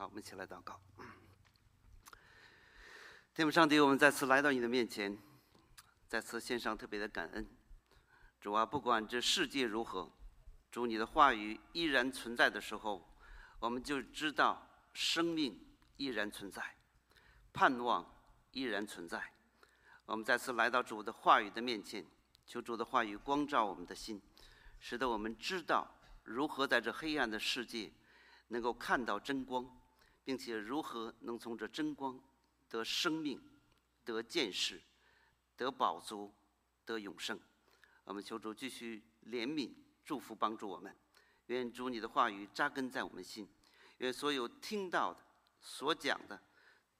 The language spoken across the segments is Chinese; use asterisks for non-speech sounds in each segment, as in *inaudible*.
好，我们一起来祷告。天父上帝，我们再次来到你的面前，再次献上特别的感恩。主啊，不管这世界如何，主你的话语依然存在的时候，我们就知道生命依然存在，盼望依然存在。我们再次来到主的话语的面前，求主的话语光照我们的心，使得我们知道如何在这黑暗的世界能够看到真光，并且如何能从这真光得生命、得见识、得宝足、得永生。我们求主继续怜悯、祝福、帮助我们。愿主你的话语扎根在我们心，愿所有听到的、所讲的，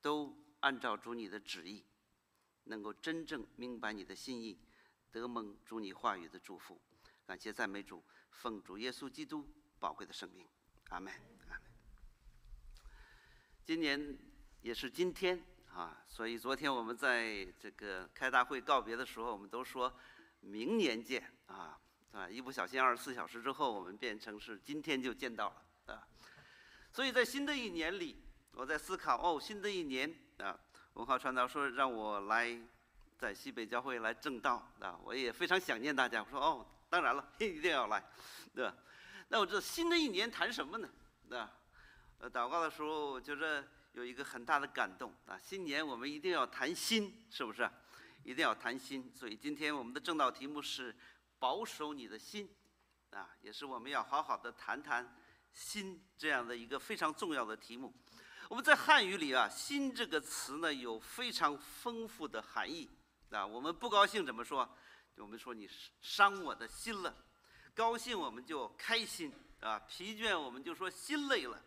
都按照主你的旨意，能够真正明白你的心意，得蒙主你话语的祝福。感谢赞美主，奉主耶稣基督宝贵的生命，阿门，阿门。今年也是今天啊，所以昨天我们在这个开大会告别的时候，我们都说明年见啊，啊，一不小心二十四小时之后，我们变成是今天就见到了啊。所以在新的一年里，我在思考哦，新的一年啊，文化传道说让我来在西北教会来正道啊，我也非常想念大家。我说哦，当然了，*laughs* 一定要来，对吧？那我这新的一年谈什么呢？对吧？呃，祷告的时候，我觉着有一个很大的感动啊！新年我们一定要谈心，是不是？一定要谈心。所以今天我们的正道题目是保守你的心，啊，也是我们要好好的谈谈心这样的一个非常重要的题目。我们在汉语里啊，“心”这个词呢有非常丰富的含义啊。我们不高兴怎么说？我们说你伤我的心了；高兴我们就开心啊；疲倦我们就说心累了。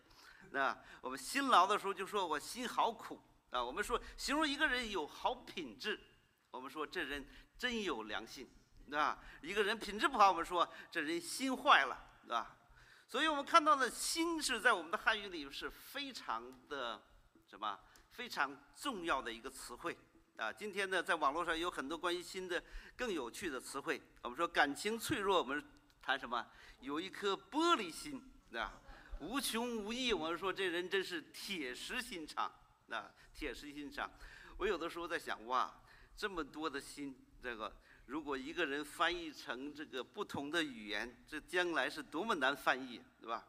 那我们辛劳的时候就说我心好苦啊。我们说形容一个人有好品质，我们说这人真有良心，对吧？一个人品质不好，我们说这人心坏了，对吧？所以我们看到的心是在我们的汉语里是非常的什么非常重要的一个词汇啊。今天呢，在网络上有很多关于心的更有趣的词汇。我们说感情脆弱，我们谈什么？有一颗玻璃心，对吧？无穷无尽，我说这人真是铁石心肠，啊，铁石心肠。我有的时候在想，哇，这么多的心，这个如果一个人翻译成这个不同的语言，这将来是多么难翻译，对吧？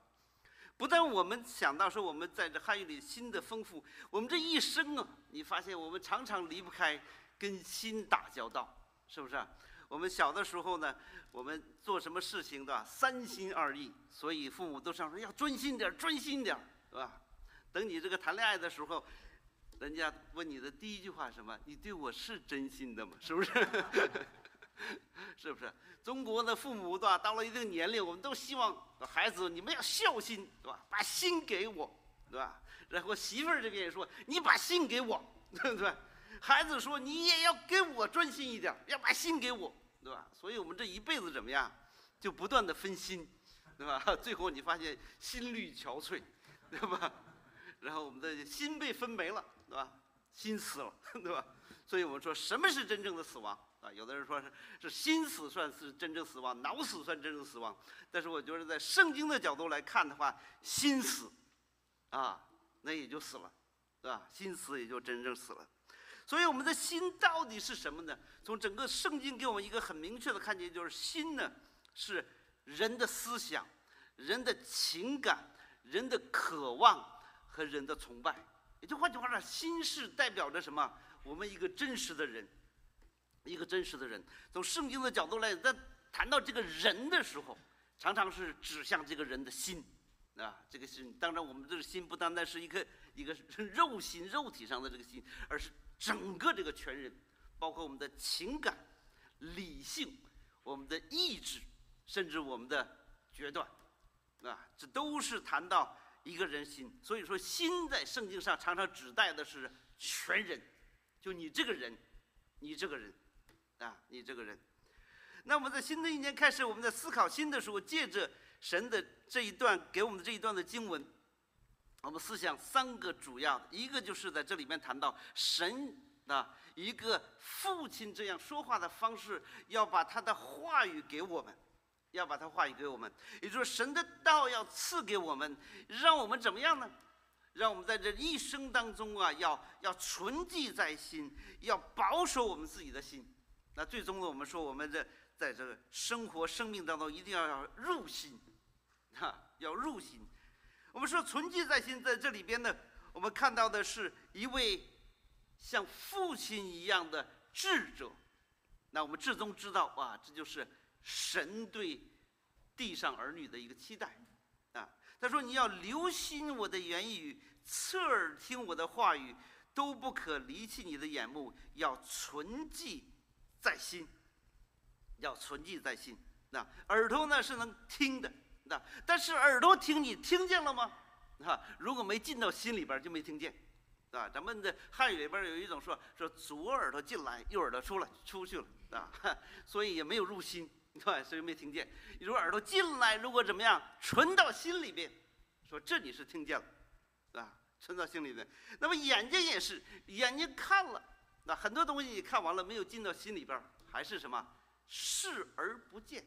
不但我们想到说我们在这汉语里心的丰富，我们这一生啊，你发现我们常常离不开跟心打交道，是不是？我们小的时候呢，我们做什么事情的三心二意，所以父母都常说要专心点，专心点，是吧？等你这个谈恋爱的时候，人家问你的第一句话什么？你对我是真心的吗？是不是？*laughs* 是不是？中国的父母对吧？到了一定年龄，我们都希望孩子你们要孝心，对吧？把心给我，对吧？然后媳妇儿这边也说你把心给我，对不对？孩子说你也要给我专心一点，要把心给我。对吧？所以我们这一辈子怎么样，就不断的分心，对吧？*laughs* 最后你发现心力憔悴，对吧？然后我们的心被分没了，对吧？心死了，*laughs* 对吧？所以我们说什么是真正的死亡啊？有的人说是是心死算是真正死亡，脑死算真正死亡。但是我觉得在圣经的角度来看的话，心死，啊，那也就死了，对吧？心死也就真正死了。所以我们的心到底是什么呢？从整个圣经给我们一个很明确的看见，就是心呢是人的思想、人的情感、人的渴望和人的崇拜。也就换句话说，心是代表着什么？我们一个真实的人，一个真实的人。从圣经的角度来，在谈到这个人的时候，常常是指向这个人的心啊。这个心，当然我们这个心不单单是一个一个肉心、肉体上的这个心，而是。整个这个全人，包括我们的情感、理性、我们的意志，甚至我们的决断，啊，这都是谈到一个人心。所以说，心在圣经上常常指代的是全人，就你这个人，你这个人，啊，你这个人。那我们在新的一年开始，我们在思考心的时候，借着神的这一段给我们的这一段的经文。我们思想三个主要，一个就是在这里面谈到神的一个父亲这样说话的方式，要把他的话语给我们，要把他话语给我们，也就是神的道要赐给我们，让我们怎么样呢？让我们在这一生当中啊，要要存记在心，要保守我们自己的心。那最终呢，我们说我们这在这个生活生命当中一定要要入心，哈，要入心。我们说存记在心，在这里边呢，我们看到的是一位像父亲一样的智者。那我们至终知道哇，这就是神对地上儿女的一个期待啊。他说：“你要留心我的言语，侧耳听我的话语，都不可离弃你的眼目，要存记在心，要存记在心。那耳朵呢是能听的，那但是耳朵听你听见了吗？啊，如果没进到心里边就没听见。”啊，咱们的汉语里边有一种说说左耳朵进来，右耳朵出来出去了啊，*laughs* 所以也没有入心，对 *laughs* 所以没听见。如果耳朵进来，如果怎么样，存到心里边，说这你是听见了，啊，存到心里边。那么眼睛也是，眼睛看了，那很多东西你看完了没有进到心里边，还是什么视而不见，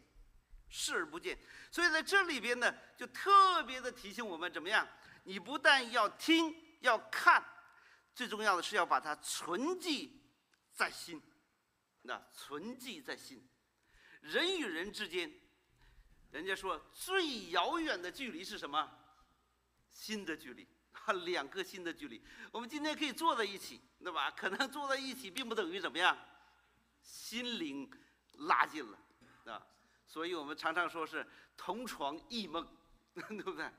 视而不见。所以在这里边呢，就特别的提醒我们怎么样，你不但要听，要看。最重要的是要把它存记在心，那存记在心。人与人之间，人家说最遥远的距离是什么？心的距离，两颗心的距离。我们今天可以坐在一起，对吧？可能坐在一起并不等于怎么样，心灵拉近了，啊。所以我们常常说是同床异梦，*laughs* 对不对？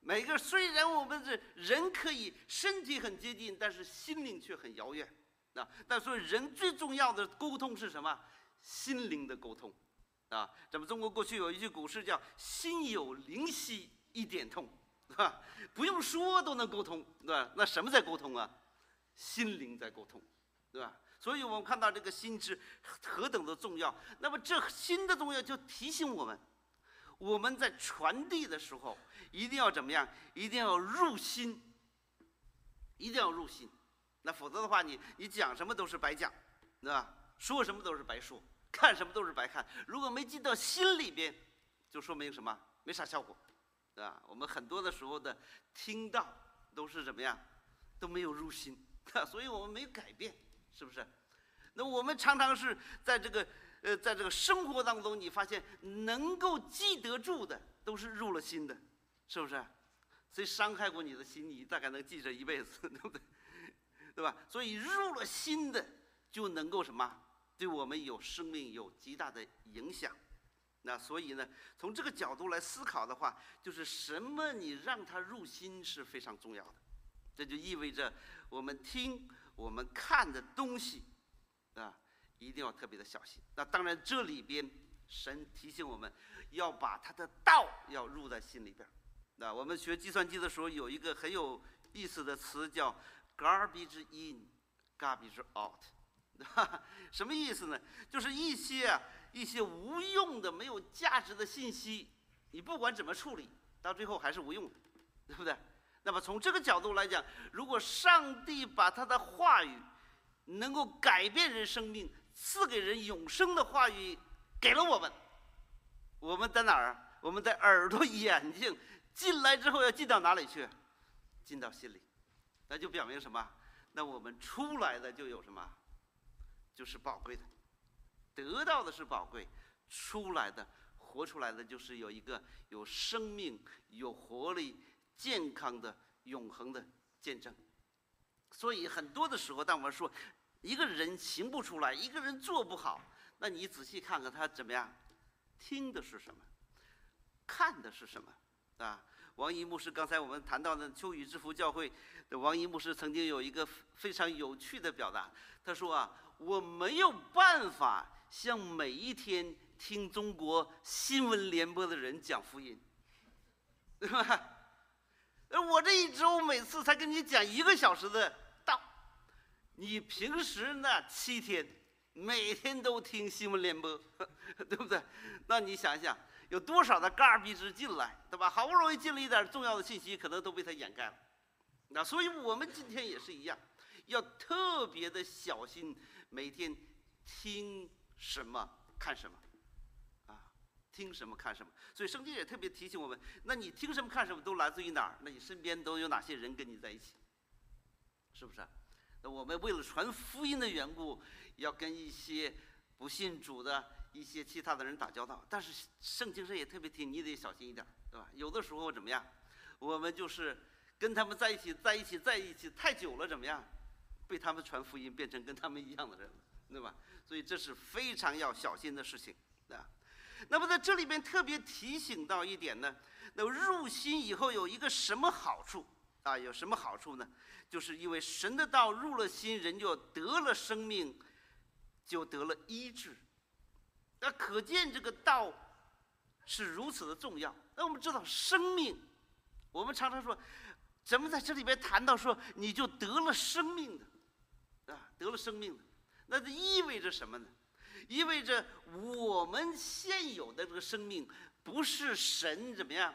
每个虽然我们是人，可以身体很接近，但是心灵却很遥远。啊，但所以人最重要的沟通是什么？心灵的沟通。啊，咱们中国过去有一句古诗叫“心有灵犀一点通”，啊？不用说都能沟通，对吧？那什么在沟通啊？心灵在沟通，对吧？所以我们看到这个心是何等的重要。那么这心的重要就提醒我们。我们在传递的时候，一定要怎么样？一定要入心，一定要入心。那否则的话，你你讲什么都是白讲，对吧？说什么都是白说，看什么都是白看。如果没进到心里边，就说明什么？没啥效果，对吧？我们很多的时候的听到都是怎么样？都没有入心，*laughs* 所以我们没有改变，是不是？那我们常常是在这个。呃，在这个生活当中，你发现能够记得住的，都是入了心的，是不是？所以伤害过你的心，你大概能记着一辈子，*laughs* 对不对？对吧？所以入了心的，就能够什么？对我们有生命有极大的影响。那所以呢，从这个角度来思考的话，就是什么你让他入心是非常重要的。这就意味着我们听、我们看的东西，啊。一定要特别的小心。那当然，这里边神提醒我们，要把他的道要入在心里边。那我们学计算机的时候，有一个很有意思的词叫 “garbage in，garbage out”，*laughs* 什么意思呢？就是一些一些无用的、没有价值的信息，你不管怎么处理，到最后还是无用的，对不对？那么从这个角度来讲，如果上帝把他的话语能够改变人生命，赐给人永生的话语给了我们，我们在哪儿？我们在耳朵、眼睛进来之后要进到哪里去？进到心里，那就表明什么？那我们出来的就有什么？就是宝贵的，得到的是宝贵，出来的、活出来的就是有一个有生命、有活力、健康的、永恒的见证。所以很多的时候，当我们说。一个人行不出来，一个人做不好，那你仔细看看他怎么样？听的是什么？看的是什么？啊，王一牧师刚才我们谈到的秋雨之福教会的王一牧师曾经有一个非常有趣的表达，他说啊，我没有办法向每一天听中国新闻联播的人讲福音，对吧？我这一周每次才跟你讲一个小时的道。你平时那七天，每天都听新闻联播，*laughs* 对不对？那你想想，有多少的嘎逼子进来，对吧？好不容易进了一点重要的信息，可能都被他掩盖了。那所以我们今天也是一样，要特别的小心，每天听什么看什么，听什么看什么。所以圣经也特别提醒我们：那你听什么看什么都来自于哪儿？那你身边都有哪些人跟你在一起？是不是？那我们为了传福音的缘故，要跟一些不信主的一些其他的人打交道。但是圣经上也特别提，你得小心一点，对吧？有的时候怎么样？我们就是跟他们在一起，在一起，在一起太久了，怎么样？被他们传福音变成跟他们一样的人，对吧？所以这是非常要小心的事情。那么在这里边特别提醒到一点呢，那入心以后有一个什么好处啊？有什么好处呢？就是因为神的道入了心，人就得了生命，就得了医治。那可见这个道是如此的重要。那我们知道生命。我们常常说，怎么在这里边谈到说你就得了生命的，啊，得了生命的，那这意味着什么呢？意味着我们现有的这个生命不是神怎么样？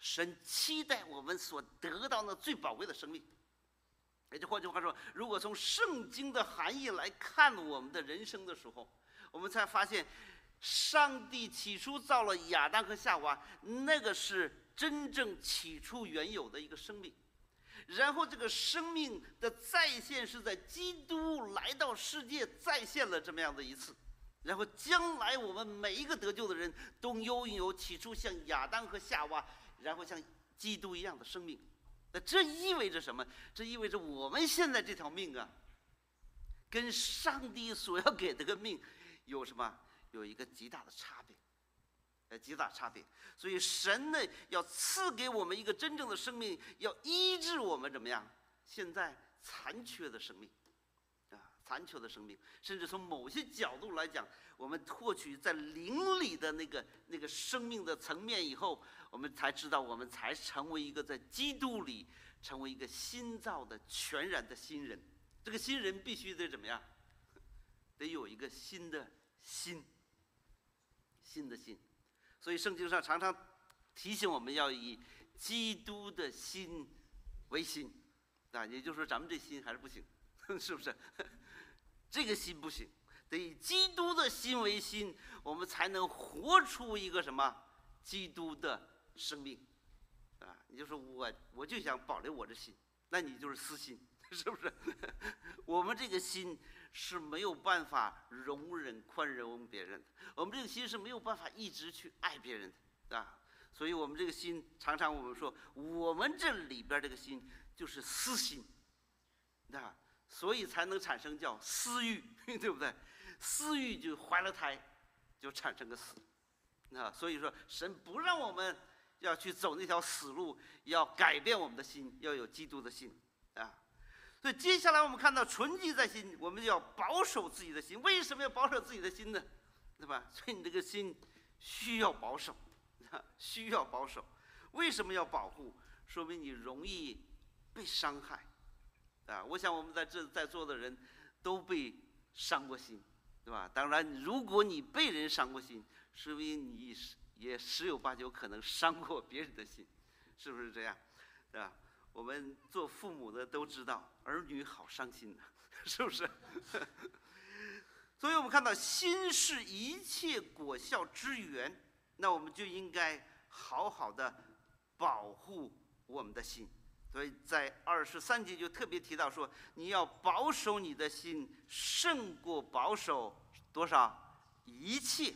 神期待我们所得到那最宝贵的生命。也就换句话说，如果从圣经的含义来看我们的人生的时候，我们才发现，上帝起初造了亚当和夏娃，那个是。真正起初原有的一个生命，然后这个生命的再现是在基督来到世界再现了这么样的一次，然后将来我们每一个得救的人都拥有起初像亚当和夏娃，然后像基督一样的生命。那这意味着什么？这意味着我们现在这条命啊，跟上帝所要给的个命有什么？有一个极大的差别。呃，极大差别，所以神呢要赐给我们一个真正的生命，要医治我们怎么样？现在残缺的生命，残缺的生命，甚至从某些角度来讲，我们获取在灵里的那个那个生命的层面以后，我们才知道，我们才成为一个在基督里成为一个新造的全然的新人。这个新人必须得怎么样？*laughs* 得有一个新的心，新的心。所以圣经上常常提醒我们要以基督的心为心，啊，也就是说咱们这心还是不行，*laughs* 是不是？这个心不行，得以基督的心为心，我们才能活出一个什么基督的生命，啊，你就说我我就想保留我的心，那你就是私心，*laughs* 是不是？*laughs* 我们这个心。是没有办法容忍、宽容别人的。我们这个心是没有办法一直去爱别人的，啊，所以我们这个心常常我们说，我们这里边这个心就是私心，啊，所以才能产生叫私欲，*laughs* 对不对？私欲就怀了胎，就产生个死，啊，所以说神不让我们要去走那条死路，要改变我们的心，要有基督的心，啊。所以接下来我们看到纯洁在心，我们就要保守自己的心。为什么要保守自己的心呢？对吧？所以你这个心需要保守，需要保守。为什么要保护？说明你容易被伤害，啊！我想我们在这在座的人都被伤过心，对吧？当然，如果你被人伤过心，说明你也十有八九可能伤过别人的心，是不是这样？对吧？我们做父母的都知道，儿女好伤心，*laughs* 是不是？*laughs* 所以我们看到心是一切果效之源，那我们就应该好好的保护我们的心。所以在二十三节就特别提到说，你要保守你的心，胜过保守多少一切，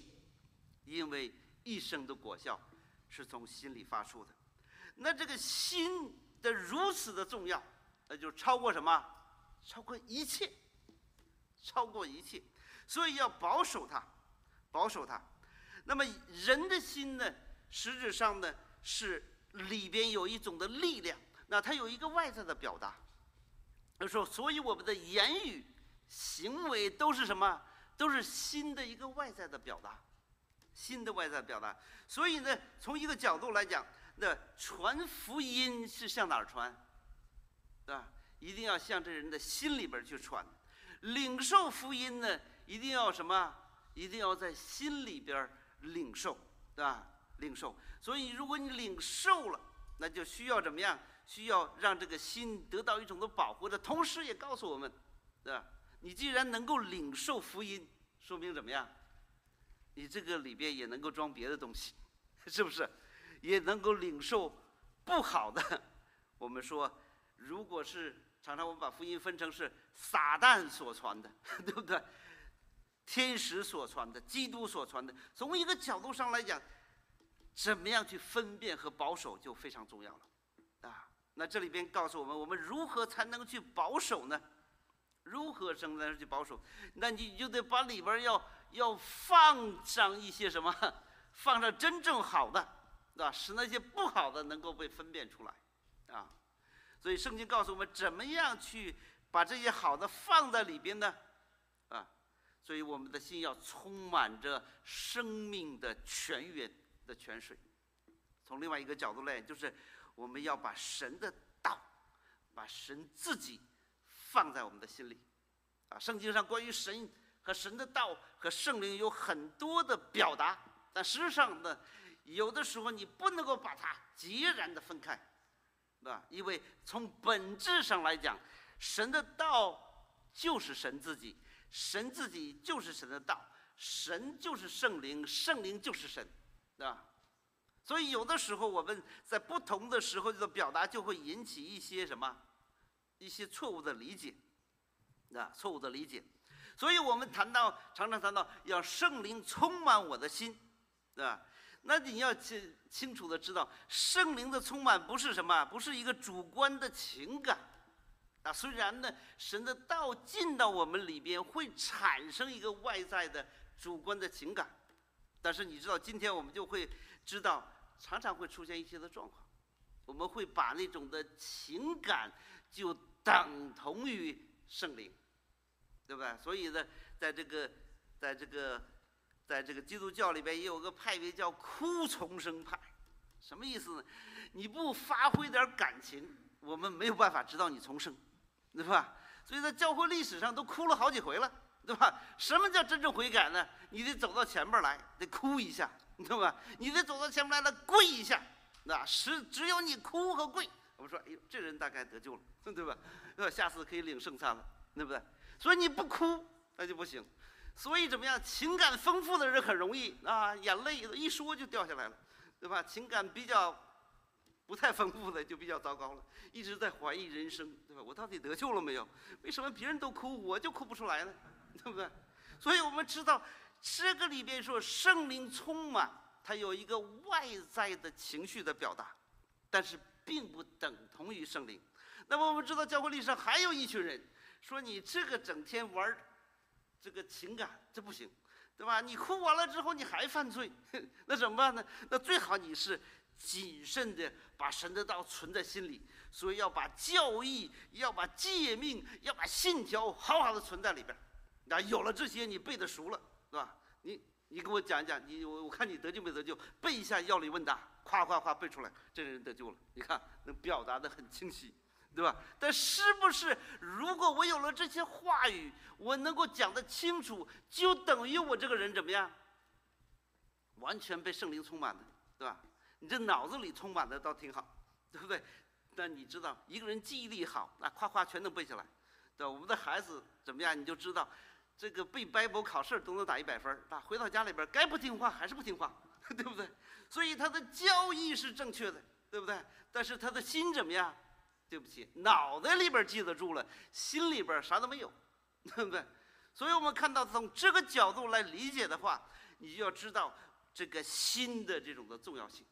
因为一生的果效是从心里发出的。那这个心。的如此的重要，那就超过什么？超过一切，超过一切，所以要保守它，保守它。那么人的心呢，实质上呢是里边有一种的力量，那它有一个外在的表达。他说，所以我们的言语、行为都是什么？都是心的一个外在的表达，心的外在表达。所以呢，从一个角度来讲。那传福音是向哪儿传？啊，一定要向这人的心里边去传。领受福音呢，一定要什么？一定要在心里边领受，对吧？领受。所以，如果你领受了，那就需要怎么样？需要让这个心得到一种的保护的同时，也告诉我们，对吧？你既然能够领受福音，说明怎么样？你这个里边也能够装别的东西，*laughs* 是不是？也能够领受不好的。我们说，如果是常常我们把福音分成是撒旦所传的，*laughs* 对不对？天使所传的，基督所传的，从一个角度上来讲，怎么样去分辨和保守就非常重要了，那这里边告诉我们，我们如何才能去保守呢？如何才能去保守？那你就得把里边要要放上一些什么？放上真正好的，啊，使那些不好的能够被分辨出来，啊。所以圣经告诉我们，怎么样去把这些好的放在里边呢？啊，所以我们的心要充满着生命的泉源的泉水。从另外一个角度来，就是。我们要把神的道，把神自己放在我们的心里，啊，圣经上关于神和神的道和圣灵有很多的表达，但事实上呢，有的时候你不能够把它截然的分开，对吧？因为从本质上来讲，神的道就是神自己，神自己就是神的道，神就是圣灵，圣灵就是神，对吧？所以有的时候我们在不同的时候的表达就会引起一些什么，一些错误的理解，啊，错误的理解。所以我们谈到常常谈到要圣灵充满我的心，对吧？那你要清清楚的知道，圣灵的充满不是什么，不是一个主观的情感，啊，虽然呢，神的道进到我们里边会产生一个外在的主观的情感，但是你知道，今天我们就会知道。常常会出现一些的状况，我们会把那种的情感就等同于圣灵，对吧？所以呢，在这个，在这个，在这个基督教里边也有个派别叫哭重生派，什么意思呢？你不发挥点感情，我们没有办法知道你重生，对吧？所以在教会历史上都哭了好几回了，对吧？什么叫真正悔改呢？你得走到前边来，得哭一下。对吧？你得走到前面来了，跪一下，那是只有你哭和跪。我们说，哎呦，这人大概得救了，*laughs* 对吧？那下次可以领圣餐了，对不对？所以你不哭那就不行。所以怎么样？情感丰富的人很容易啊，眼泪一说就掉下来了，对吧？情感比较不太丰富的就比较糟糕了，一直在怀疑人生，对吧？我到底得救了没有？为什么别人都哭，我就哭不出来呢？*laughs* 对不对？所以我们知道。这个里边说圣灵充满，它有一个外在的情绪的表达，但是并不等同于圣灵。那么我们知道教会历史上还有一群人说你这个整天玩这个情感这不行，对吧？你哭完了之后你还犯罪，*laughs* 那怎么办呢？那最好你是谨慎的把神的道存在心里，所以要把教义、要把诫命、要把信条好好的存在里边。那有了这些，你背的熟了。是吧？你你给我讲一讲，你我我看你得救没得救？背一下要理问答，夸夸夸背出来，这个人得救了。你看能表达的很清晰，对吧？但是不是如果我有了这些话语，我能够讲得清楚，就等于我这个人怎么样？完全被圣灵充满的，对吧？你这脑子里充满的倒挺好，对不对？但你知道一个人记忆力好，那夸夸全能背下来，对吧？我们的孩子怎么样？你就知道。这个背白博考试都能打一百分儿，啊，回到家里边该不听话还是不听话，*laughs* 对不对？所以他的教义是正确的，对不对？但是他的心怎么样？对不起，脑袋里边记得住了，心里边啥都没有，对不对？所以我们看到从这个角度来理解的话，你就要知道这个心的这种的重要性。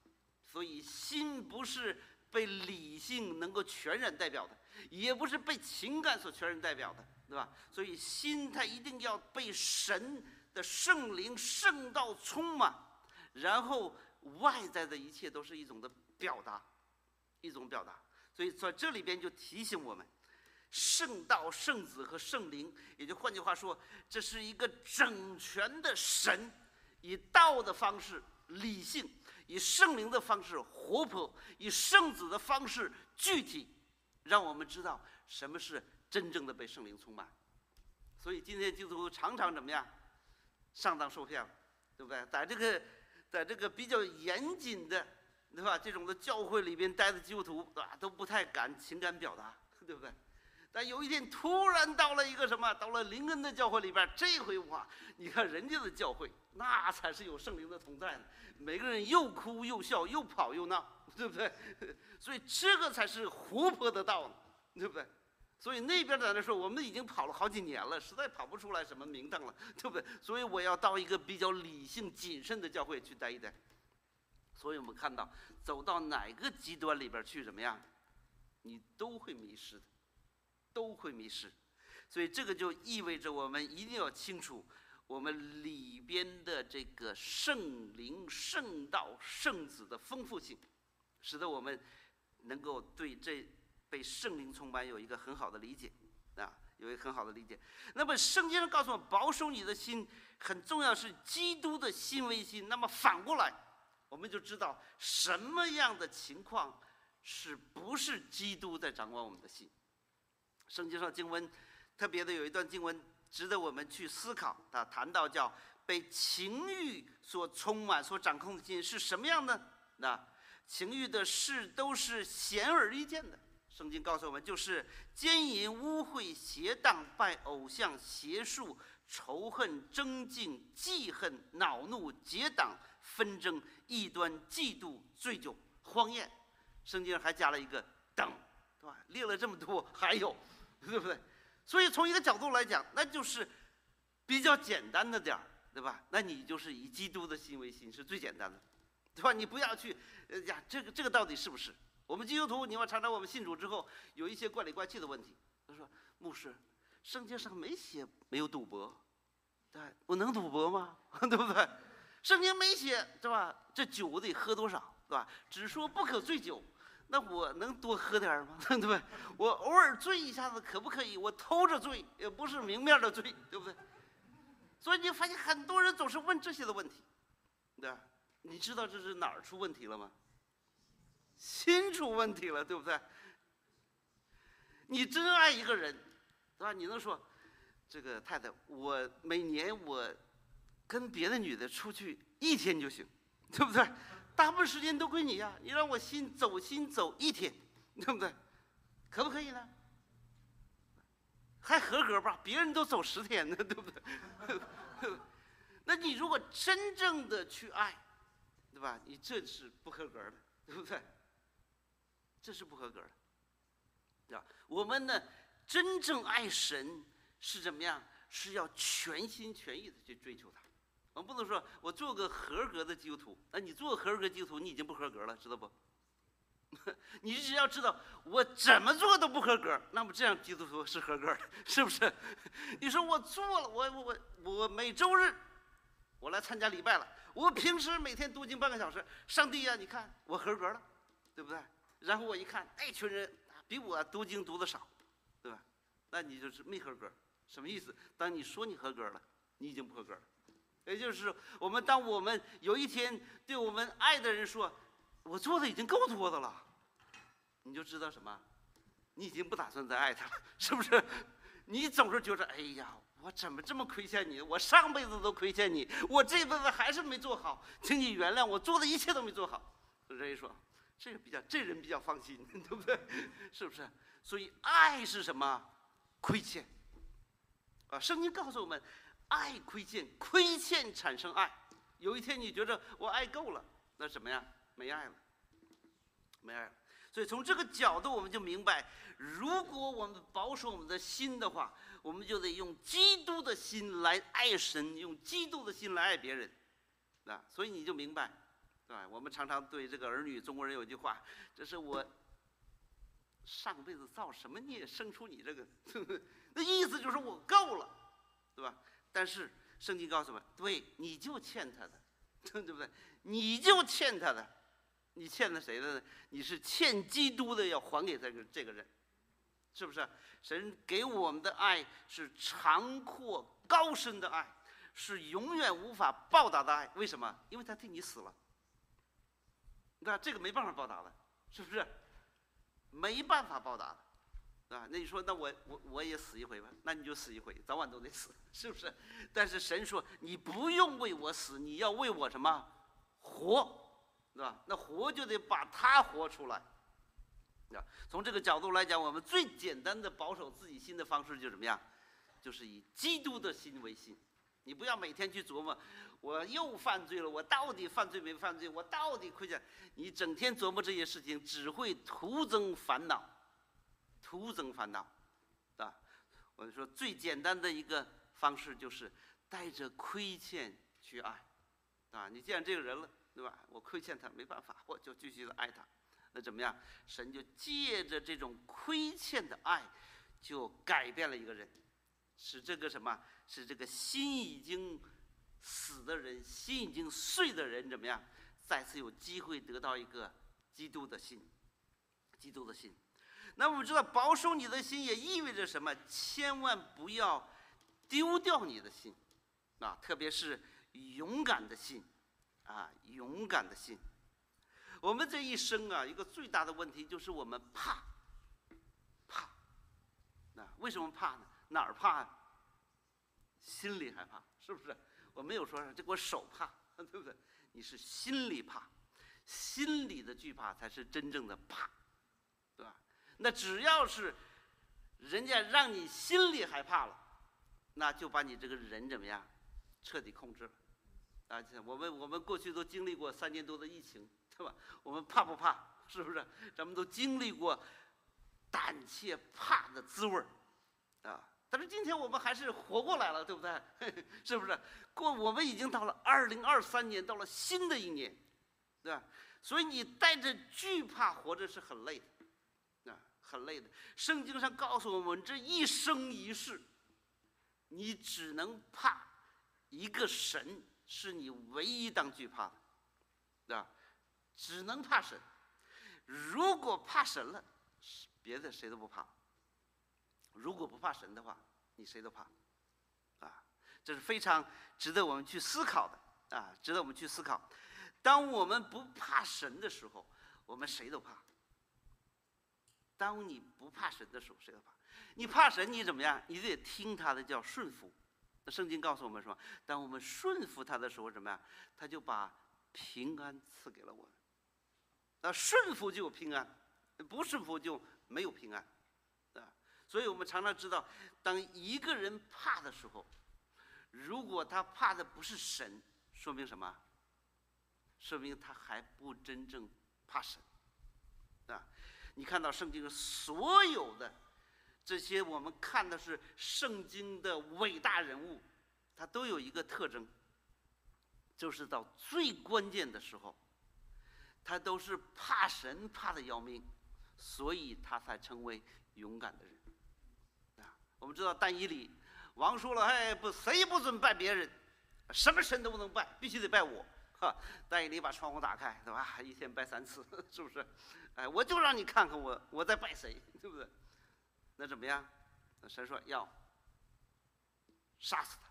所以心不是被理性能够全然代表的，也不是被情感所全然代表的。对吧？所以心它一定要被神的圣灵圣道充满，然后外在的一切都是一种的表达，一种表达。所以在这里边就提醒我们，圣道、圣子和圣灵，也就换句话说，这是一个整全的神，以道的方式理性，以圣灵的方式活泼，以圣子的方式具体，让我们知道什么是。真正的被圣灵充满，所以今天基督徒常常怎么样，上当受骗了，对不对？在这个，在这个比较严谨的，对吧？这种的教会里边待的基督徒，啊？都不太敢情感表达，对不对？但有一天突然到了一个什么？到了林恩的教会里边，这回哇，你看人家的教会，那才是有圣灵的同在呢。每个人又哭又笑，又跑又闹，对不对？所以这个才是活泼的道呢，对不对？所以那边在那说，我们已经跑了好几年了，实在跑不出来什么名堂了，对不对？所以我要到一个比较理性谨慎的教会去待一待。所以我们看到，走到哪个极端里边去，怎么样，你都会迷失的。都会迷失，所以这个就意味着我们一定要清楚我们里边的这个圣灵、圣道、圣子的丰富性，使得我们能够对这被圣灵充满有一个很好的理解啊，有一个很好的理解。那么圣经上告诉我们，保守你的心很重要，是基督的心为心。那么反过来，我们就知道什么样的情况是不是基督在掌管我们的心。圣经上经文特别的有一段经文值得我们去思考。他谈到叫被情欲所充满、所掌控的心是什么样的？那情欲的事都是显而易见的。圣经告诉我们，就是奸淫、污秽、邪荡、拜偶像、邪术、仇恨、争竞、记恨、恼怒、结党、纷争、异端、嫉妒、醉酒、荒宴。圣经还加了一个等，对吧？列了这么多，还有。对不对？所以从一个角度来讲，那就是比较简单的点儿，对吧？那你就是以基督的心为心，是最简单的，对吧？你不要去，呃呀，这个这个到底是不是？我们基督徒，你要常常我们信主之后有一些怪里怪气的问题。他说：“牧师，圣经上没写没有赌博，对，我能赌博吗？*laughs* 对不对？圣经没写，对吧？这酒得喝多少，对吧？只说不可醉酒。”那我能多喝点吗？*laughs* 对不对？我偶尔醉一下子可不可以？我偷着醉也不是明面的醉，对不对？所以你发现很多人总是问这些的问题，对吧？你知道这是哪儿出问题了吗？心出问题了，对不对？你真爱一个人，对吧？你能说，这个太太，我每年我跟别的女的出去一天就行，对不对？大部分时间都归你呀，你让我心走心走一天，对不对？可不可以呢？还合格吧？别人都走十天呢，对不对？*laughs* 那你如果真正的去爱，对吧？你这是不合格的，对不对？这是不合格的，对吧？我们呢，真正爱神是怎么样？是要全心全意的去追求他。我不能说我做个合格的基督徒，那你做合格基督徒，你已经不合格了，知道不？*laughs* 你只要知道我怎么做都不合格，那么这样基督徒是合格的，*laughs* 是不是？你说我做了，我我我我每周日我来参加礼拜了，我平时每天读经半个小时，上帝呀，你看我合格了，对不对？然后我一看那群人比我读经读的少，对吧？那你就是没合格，什么意思？当你说你合格了，你已经不合格了。也就是我们，当我们有一天对我们爱的人说：“我做的已经够多的了”，你就知道什么？你已经不打算再爱他了，是不是？你总是觉得：“哎呀，我怎么这么亏欠你？我上辈子都亏欠你，我这辈子还是没做好，请你原谅我做的一切都没做好。”人一说：“这个比较，这人比较放心，*laughs* 对不对？是不是？”所以爱是什么？亏欠啊！圣经告诉我们。爱亏欠，亏欠产生爱。有一天你觉得我爱够了，那什么呀？没爱了，没爱了。所以从这个角度，我们就明白，如果我们保守我们的心的话，我们就得用基督的心来爱神，用基督的心来爱别人。啊，所以你就明白，对吧？我们常常对这个儿女，中国人有句话，这是我上辈子造什么孽，生出你这个，*laughs* 那意思就是我够了，对吧？但是圣经告诉我们，对，你就欠他的，*laughs* 对不对？你就欠他的，你欠的谁的呢？你是欠基督的，要还给这个这个人，是不是？神给我们的爱是长阔高深的爱，是永远无法报答的爱。为什么？因为他替你死了。那这个没办法报答的，是不是？没办法报答的。啊，那你说，那我我我也死一回吧？那你就死一回，早晚都得死，*laughs* 是不是？但是神说，你不用为我死，你要为我什么活，对吧？那活就得把他活出来，啊，从这个角度来讲，我们最简单的保守自己心的方式就是怎么样？就是以基督的心为心。你不要每天去琢磨，我又犯罪了，我到底犯罪没犯罪？我到底亏欠？你整天琢磨这些事情，只会徒增烦恼，徒增烦恼，啊！我们说最简单的一个方式就是带着亏欠去爱，啊！你既然这个人了，对吧？我亏欠他没办法，我就继续的爱他。那怎么样？神就借着这种亏欠的爱，就改变了一个人，使这个什么？使这个心已经死的人，心已经碎的人，怎么样？再次有机会得到一个基督的心，基督的心。那我们知道，保守你的心也意味着什么？千万不要丢掉你的心，啊，特别是勇敢的心，啊，勇敢的心。我们这一生啊，一个最大的问题就是我们怕，怕。那为什么怕呢？哪儿怕？心里害怕，是不是？我没有说这我手怕，*laughs* 对不对？你是心里怕，心里的惧怕才是真正的怕，那只要是人家让你心里害怕了，那就把你这个人怎么样，彻底控制了。啊，我们我们过去都经历过三年多的疫情，对吧？我们怕不怕？是不是？咱们都经历过胆怯怕的滋味儿，啊。但是今天我们还是活过来了，对不对？*laughs* 是不是？过我们已经到了二零二三年，到了新的一年，对吧？所以你带着惧怕活着是很累的，很累的。圣经上告诉我们，这一生一世，你只能怕一个神，是你唯一当惧怕的，啊？只能怕神。如果怕神了，别的谁都不怕。如果不怕神的话，你谁都怕，啊，这是非常值得我们去思考的啊，值得我们去思考。当我们不怕神的时候，我们谁都怕。当你不怕神的时候，谁都怕。你怕神，你怎么样？你得听他的，叫顺服。那圣经告诉我们说，当我们顺服他的时候，怎么样？他就把平安赐给了我们。那顺服就有平安，不顺服就没有平安。啊所以我们常常知道，当一个人怕的时候，如果他怕的不是神，说明什么？说明他还不真正怕神，你看到圣经所有的这些，我们看的是圣经的伟大人物，他都有一个特征，就是到最关键的时候，他都是怕神怕的要命，所以他才成为勇敢的人。我们知道但以理，王说了，哎，不，谁不准拜别人，什么神都不能拜，必须得拜我。哈，但以理把窗户打开，对吧？一天拜三次，*laughs* 是不是？哎，我就让你看看我我在拜谁，对不对？那怎么样？那神说要杀死他。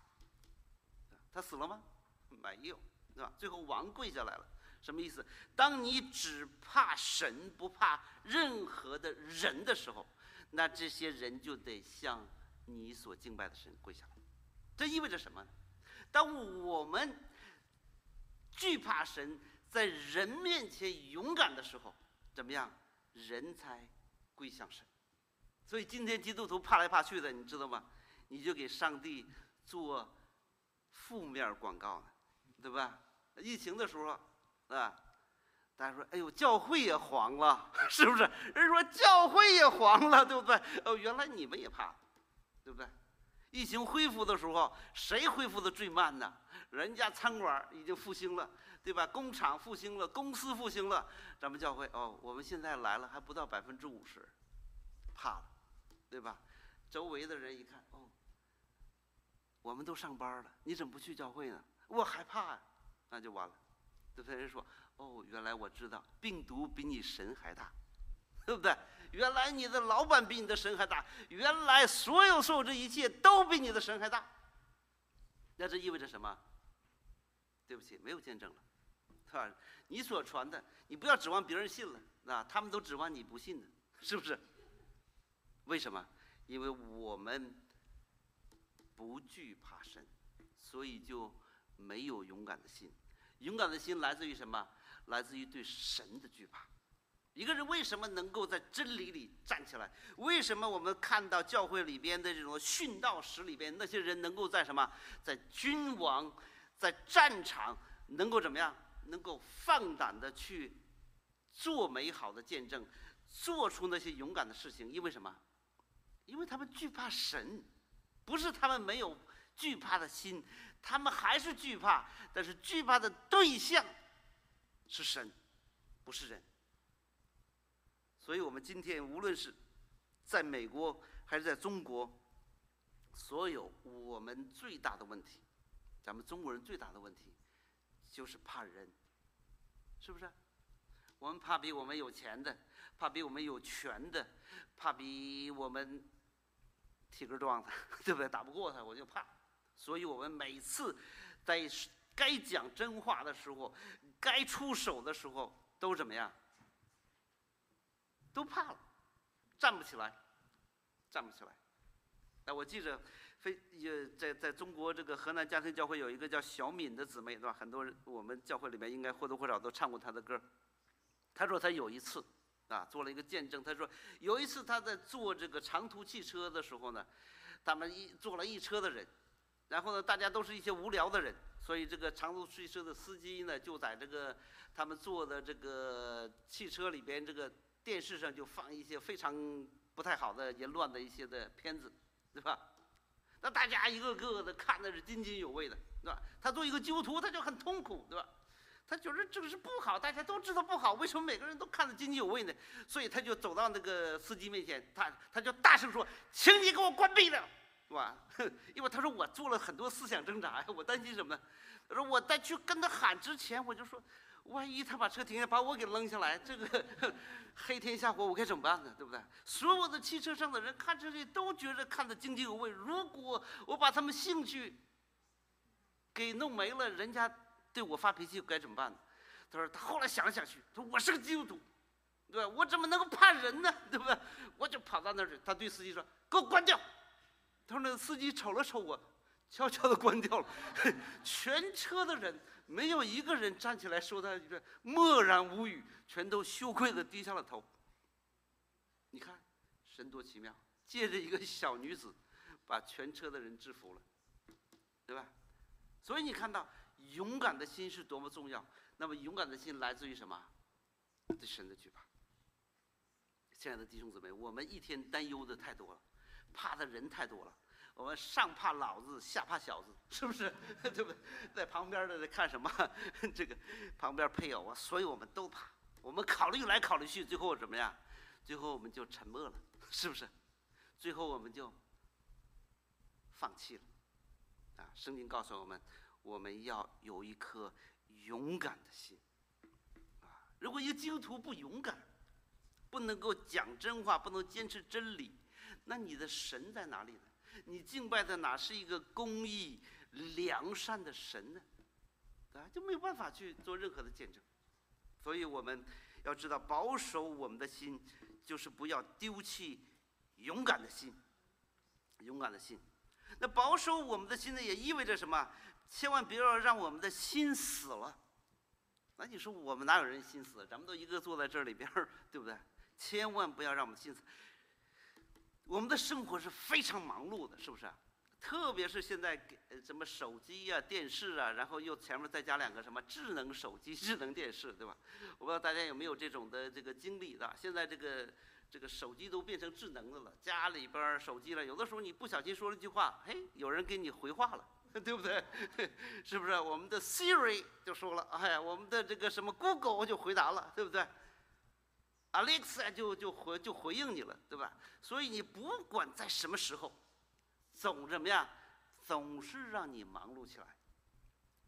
他死了吗？没有，对吧？最后王跪下来了，什么意思？当你只怕神，不怕任何的人的时候，那这些人就得向。你所敬拜的神跪下来，这意味着什么？当我们惧怕神，在人面前勇敢的时候，怎么样？人才归向神。所以今天基督徒怕来怕去的，你知道吗？你就给上帝做负面广告呢，对吧？疫情的时候，啊，大家说：“哎呦，教会也黄了，*laughs* 是不是？”人说：“教会也黄了，对不对？”哦，原来你们也怕。对不对？疫情恢复的时候，谁恢复的最慢呢？人家餐馆已经复兴了，对吧？工厂复兴了，公司复兴了，咱们教会哦，我们现在来了还不到百分之五十，怕了，对吧？周围的人一看，哦，我们都上班了，你怎么不去教会呢？我害怕呀，那就完了。对不对？人说，哦，原来我知道，病毒比你神还大，对不对？原来你的老板比你的神还大，原来所有受这一切都比你的神还大。那这意味着什么？对不起，没有见证了，是吧？你所传的，你不要指望别人信了，啊，他们都指望你不信的，是不是？为什么？因为我们不惧怕神，所以就没有勇敢的心。勇敢的心来自于什么？来自于对神的惧怕。一个人为什么能够在真理里站起来？为什么我们看到教会里边的这种殉道史里边，那些人能够在什么，在君王，在战场能够怎么样？能够放胆的去做美好的见证，做出那些勇敢的事情？因为什么？因为他们惧怕神，不是他们没有惧怕的心，他们还是惧怕，但是惧怕的对象是神，不是人。所以我们今天无论是在美国还是在中国，所有我们最大的问题，咱们中国人最大的问题，就是怕人，是不是？我们怕比我们有钱的，怕比我们有权的，怕比我们体格壮的，*laughs* 对不对？打不过他，我就怕。所以我们每次在该讲真话的时候，该出手的时候，都怎么样？都怕了，站不起来，站不起来。那我记着，非也在在中国这个河南家庭教会有一个叫小敏的姊妹，对吧？很多人我们教会里面应该或多或少都唱过她的歌。她说她有一次啊，做了一个见证。她说有一次她在坐这个长途汽车的时候呢，他们一坐了一车的人，然后呢，大家都是一些无聊的人，所以这个长途汽车的司机呢，就在这个他们坐的这个汽车里边这个。电视上就放一些非常不太好的、淫乱的一些的片子，对吧？那大家一个个的看的是津津有味的，对吧？他做一个基督徒，他就很痛苦，对吧？他觉得这个是不好，大家都知道不好，为什么每个人都看得津津有味呢？所以他就走到那个司机面前，他他就大声说：“请你给我关闭了，是吧？” *laughs* 因为他说我做了很多思想挣扎呀，我担心什么呢？他说我在去跟他喊之前，我就说。万一他把车停下，把我给扔下来，这个 *laughs* 黑天下火，我该怎么办呢？对不对？所有的汽车上的人看这些都觉得看得津津有味。如果我把他们兴趣给弄没了，人家对我发脾气该怎么办呢？他说他后来想了想去，他说我是个基督徒，对吧？我怎么能够怕人呢？对不对？我就跑到那儿去，他对司机说：“给我关掉。”他说那司机瞅了瞅我，悄悄地关掉了。*laughs* 全车的人。没有一个人站起来说他一个默然无语，全都羞愧的低下了头。你看，神多奇妙，借着一个小女子，把全车的人制服了，对吧？所以你看到勇敢的心是多么重要。那么勇敢的心来自于什么？对神的惧怕。亲爱的弟兄姊妹，我们一天担忧的太多了，怕的人太多了。我们上怕老子，下怕小子，*laughs* 是不是？*laughs* 对不对？在旁边的在看什么？*laughs* 这个旁边配偶啊，所以我们都怕。我们考虑来考虑去，最后怎么样？最后我们就沉默了，是不是？最后我们就放弃了。啊，圣经告诉我们，我们要有一颗勇敢的心。啊，如果一个基督徒不勇敢，不能够讲真话，不能坚持真理，那你的神在哪里呢？你敬拜的哪是一个公义良善的神呢？啊，就没有办法去做任何的见证。所以我们要知道，保守我们的心，就是不要丢弃勇敢的心。勇敢的心，那保守我们的心呢，也意味着什么？千万不要让我们的心死了。那你说我们哪有人心死？咱们都一个坐在这里边，对不对？千万不要让我们心死。我们的生活是非常忙碌的，是不是？特别是现在给什么手机啊、电视啊，然后又前面再加两个什么智能手机、智能电视，对吧？我不知道大家有没有这种的这个经历的。现在这个这个手机都变成智能的了，家里边手机了，有的时候你不小心说了一句话，嘿，有人给你回话了，*laughs* 对不对？*laughs* 是不是？我们的 Siri 就说了，哎呀，我们的这个什么 Google 就回答了，对不对？Alexa 就就回就回应你了，对吧？所以你不管在什么时候，总怎么样，总是让你忙碌起来，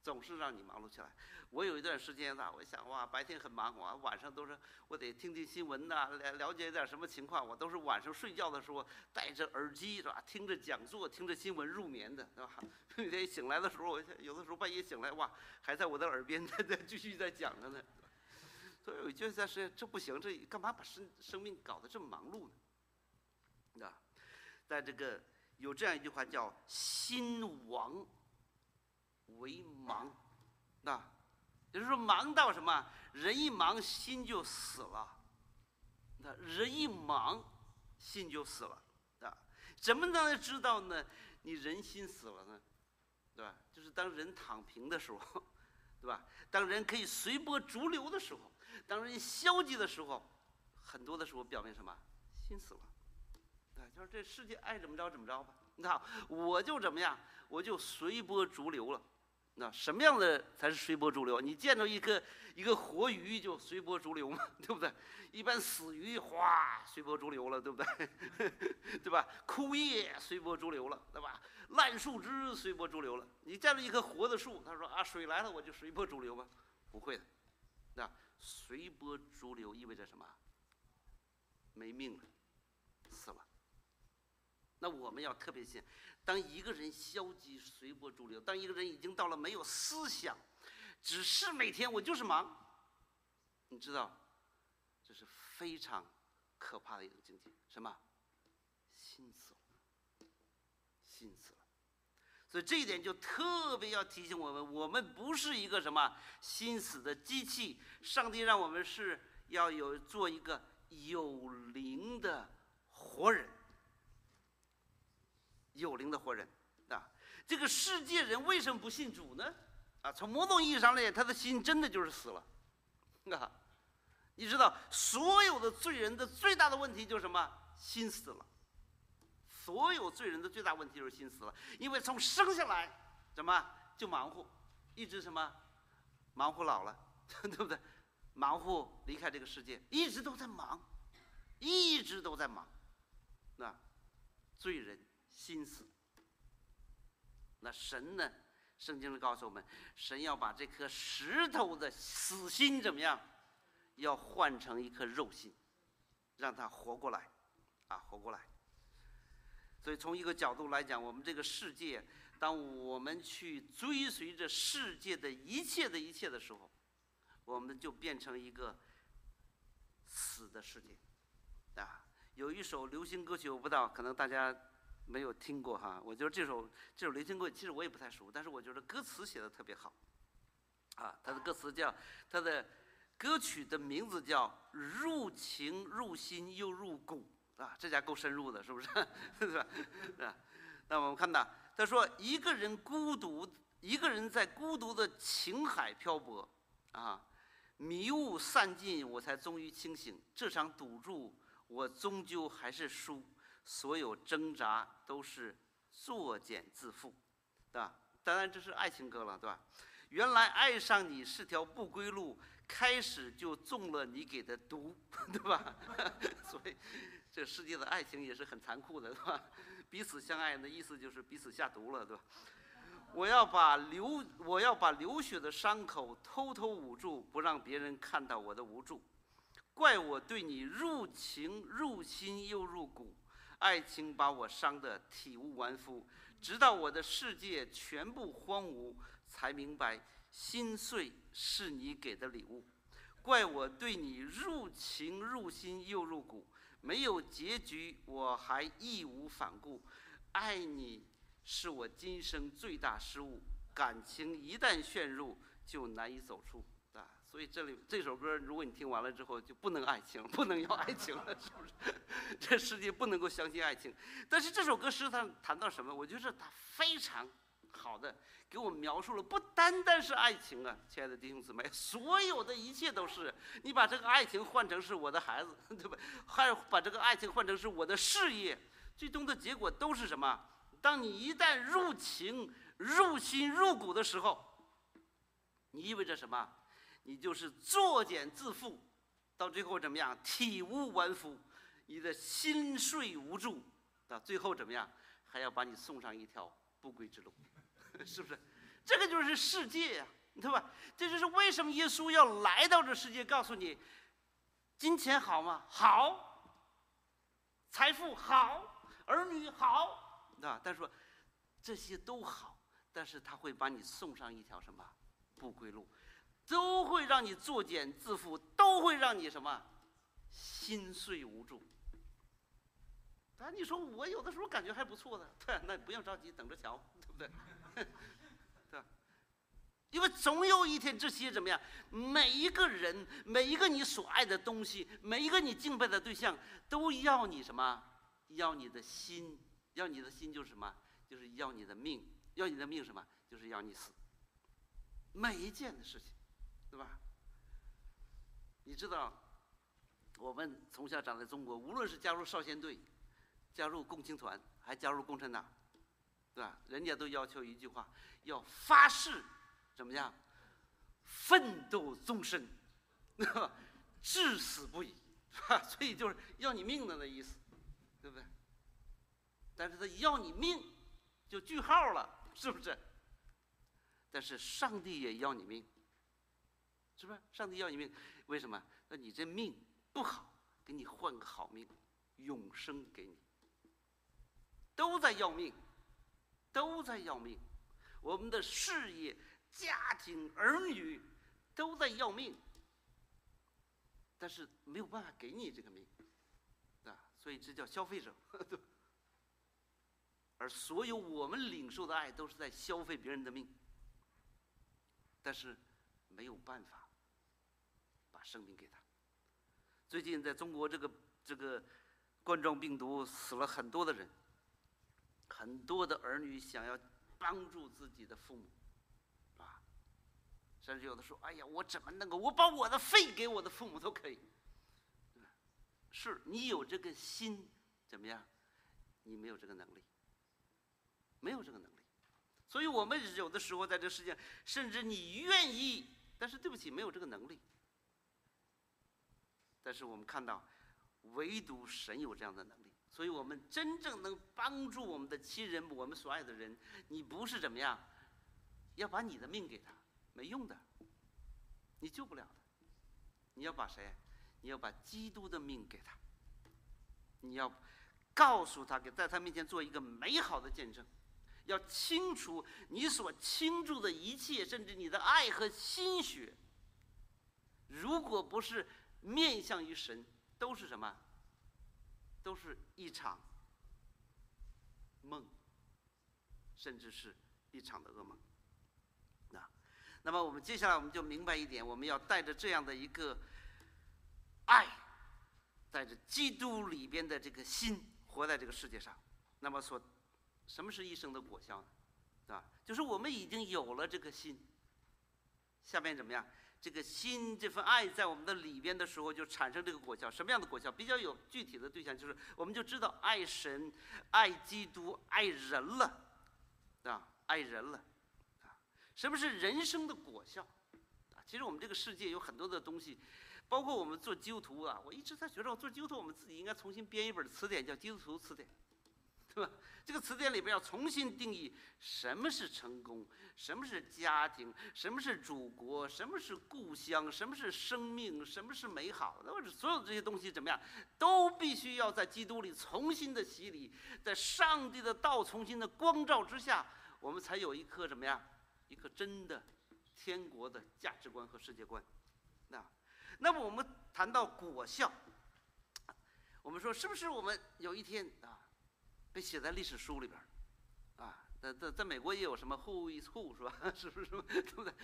总是让你忙碌起来。我有一段时间呢，我想哇，白天很忙，我晚上都是我得听听新闻呐，了了解点什么情况。我都是晚上睡觉的时候戴着耳机是吧，听着讲座，听着新闻入眠的，是吧？*laughs* 每天醒来的时候，我有的时候半夜醒来哇，还在我的耳边 *laughs* 在在继续在讲着呢。所以我就在说，这不行，这干嘛把生生命搞得这么忙碌呢？啊，在这个有这样一句话叫“心亡为忙”，那，也就是说忙到什么？人一忙，心就死了，那人一忙，心就死了，啊，怎么能知道呢？你人心死了呢，对吧？就是当人躺平的时候，对吧？当人可以随波逐流的时候，当人消极的时候，很多的时候表明什么？心死了，对，就是这世界爱怎么着怎么着吧。你看，我就怎么样，我就随波逐流了。那什么样的才是随波逐流？你见到一个一个活鱼就随波逐流嘛，对不对？一般死鱼哗随波逐流了，对不对？*laughs* 对吧？枯叶随波逐流了，对吧？烂树枝随波逐流了。你见到一棵活的树，他说啊，水来了我就随波逐流吗？不会的，那随波逐流意味着什么？没命了，死了。那我们要特别信。当一个人消极随波逐流，当一个人已经到了没有思想，只是每天我就是忙，你知道，这是非常可怕的一种境界。什么？心死，心死。所以这一点就特别要提醒我们：我们不是一个什么心死的机器。上帝让我们是要有做一个有灵的活人。有灵的活人，啊，这个世界人为什么不信主呢？啊，从某种意义上来讲，他的心真的就是死了，啊，你知道，所有的罪人的最大的问题就是什么？心死了。所有罪人的最大问题就是心死了，因为从生下来，怎么就忙活，一直什么，忙活老了，*laughs* 对不对？忙活离开这个世界，一直都在忙，一直都在忙，那罪人。心死。那神呢？圣经里告诉我们，神要把这颗石头的死心怎么样？要换成一颗肉心，让它活过来，啊，活过来。所以从一个角度来讲，我们这个世界，当我们去追随着世界的一切的一切的时候，我们就变成一个死的世界，啊。有一首流行歌曲，我不知道，可能大家。没有听过哈，我觉得这首这首流行歌其实我也不太熟，但是我觉得歌词写的特别好，啊，它的歌词叫它的歌曲的名字叫入情入心又入骨啊，这家够深入的，是不是？*laughs* 是吧？啊，那我们看到他说一个人孤独，一个人在孤独的情海漂泊啊，迷雾散尽，我才终于清醒，这场赌注我终究还是输。所有挣扎都是作茧自缚，对吧？当然这是爱情歌了，对吧？原来爱上你是条不归路，开始就中了你给的毒，*laughs* 对吧？*laughs* 所以这世界的爱情也是很残酷的，对吧？彼此相爱的意思就是彼此下毒了，对吧？我要把流我要把流血的伤口偷偷捂住，不让别人看到我的无助。怪我对你入情入心又入骨。爱情把我伤得体无完肤，直到我的世界全部荒芜，才明白心碎是你给的礼物。怪我对你入情入心又入骨，没有结局我还义无反顾。爱你是我今生最大失误，感情一旦陷入就难以走出。啊所以这里这首歌，如果你听完了之后，就不能爱情，*laughs* 不能要爱情了，是不是？*laughs* 这世界不能够相信爱情。但是这首歌实际上谈到什么？我觉得它非常好的给我描述了，不单单是爱情啊，亲爱的弟兄姊妹，*laughs* 所有的一切都是。你把这个爱情换成是我的孩子，*laughs* 对吧？还把这个爱情换成是我的事业，最终的结果都是什么？当你一旦入情、入心、入骨的时候，你意味着什么？你就是作茧自缚，到最后怎么样？体无完肤，你的心碎无助，到最后怎么样？还要把你送上一条不归之路，*laughs* 是不是？这个就是世界呀，对吧？这就是为什么耶稣要来到这世界，告诉你，金钱好吗？好，财富好，儿女好，对吧？但是说这些都好，但是他会把你送上一条什么不归路？都会让你作茧自缚，都会让你什么心碎无助。啊，你说我有的时候感觉还不错的，对，*laughs* 那不用着急，等着瞧，对不对？*laughs* 对吧？因为总有一天这些怎么样？每一个人，每一个你所爱的东西，每一个你敬拜的对象，都要你什么？要你的心，要你的心就是什么？就是要你的命，要你的命什么？就是要你死。每一件的事情，对吧？你知道，我们从小长在中国，无论是加入少先队，加入共青团，还加入共产党，对吧？人家都要求一句话：要发誓。怎么样？奋斗终身，至死不渝，是吧？*laughs* 所以就是要你命的那意思，对不对？但是他要你命，就句号了，是不是？但是上帝也要你命，是不是？上帝要你命，为什么？那你这命不好，给你换个好命，永生给你。都在要命，都在要命，我们的事业。家庭儿女都在要命，但是没有办法给你这个命，啊，所以这叫消费者。*laughs* 而所有我们领受的爱都是在消费别人的命，但是没有办法把生命给他。最近在中国，这个这个冠状病毒死了很多的人，很多的儿女想要帮助自己的父母。甚至有的说：“哎呀，我怎么能够？我把我的肺给我的父母都可以。”是你有这个心，怎么样？你没有这个能力，没有这个能力。所以我们有的时候在这世界，甚至你愿意，但是对不起，没有这个能力。但是我们看到，唯独神有这样的能力。所以我们真正能帮助我们的亲人，我们所爱的人，你不是怎么样，要把你的命给他。没用的，你救不了的。你要把谁？你要把基督的命给他。你要告诉他，给在他面前做一个美好的见证。要清楚你所倾注的一切，甚至你的爱和心血。如果不是面向于神，都是什么？都是一场梦，甚至是一场的噩梦。那那么我们接下来我们就明白一点，我们要带着这样的一个爱，带着基督里边的这个心活在这个世界上。那么说，什么是一生的果效呢？啊，就是我们已经有了这个心。下面怎么样？这个心这份爱在我们的里边的时候，就产生这个果效。什么样的果效？比较有具体的对象，就是我们就知道爱神、爱基督、爱人了，啊，爱人了。啊什么是人生的果效？啊，其实我们这个世界有很多的东西，包括我们做基督徒啊，我一直在觉得，做基督徒，我们自己应该重新编一本词典，叫《基督徒词典》，对吧？这个词典里边要重新定义什么是成功，什么是家庭，什么是祖国，什么是故乡，什么是生命，什么是美好。那么所有这些东西怎么样，都必须要在基督里重新的洗礼，在上帝的道重新的光照之下，我们才有一颗怎么样？一个真的天国的价值观和世界观，那，那么我们谈到果效，我们说是不是我们有一天啊，被写在历史书里边啊？在在在美国也有什么 Who is Who 是吧？*laughs* 是不是？对不对？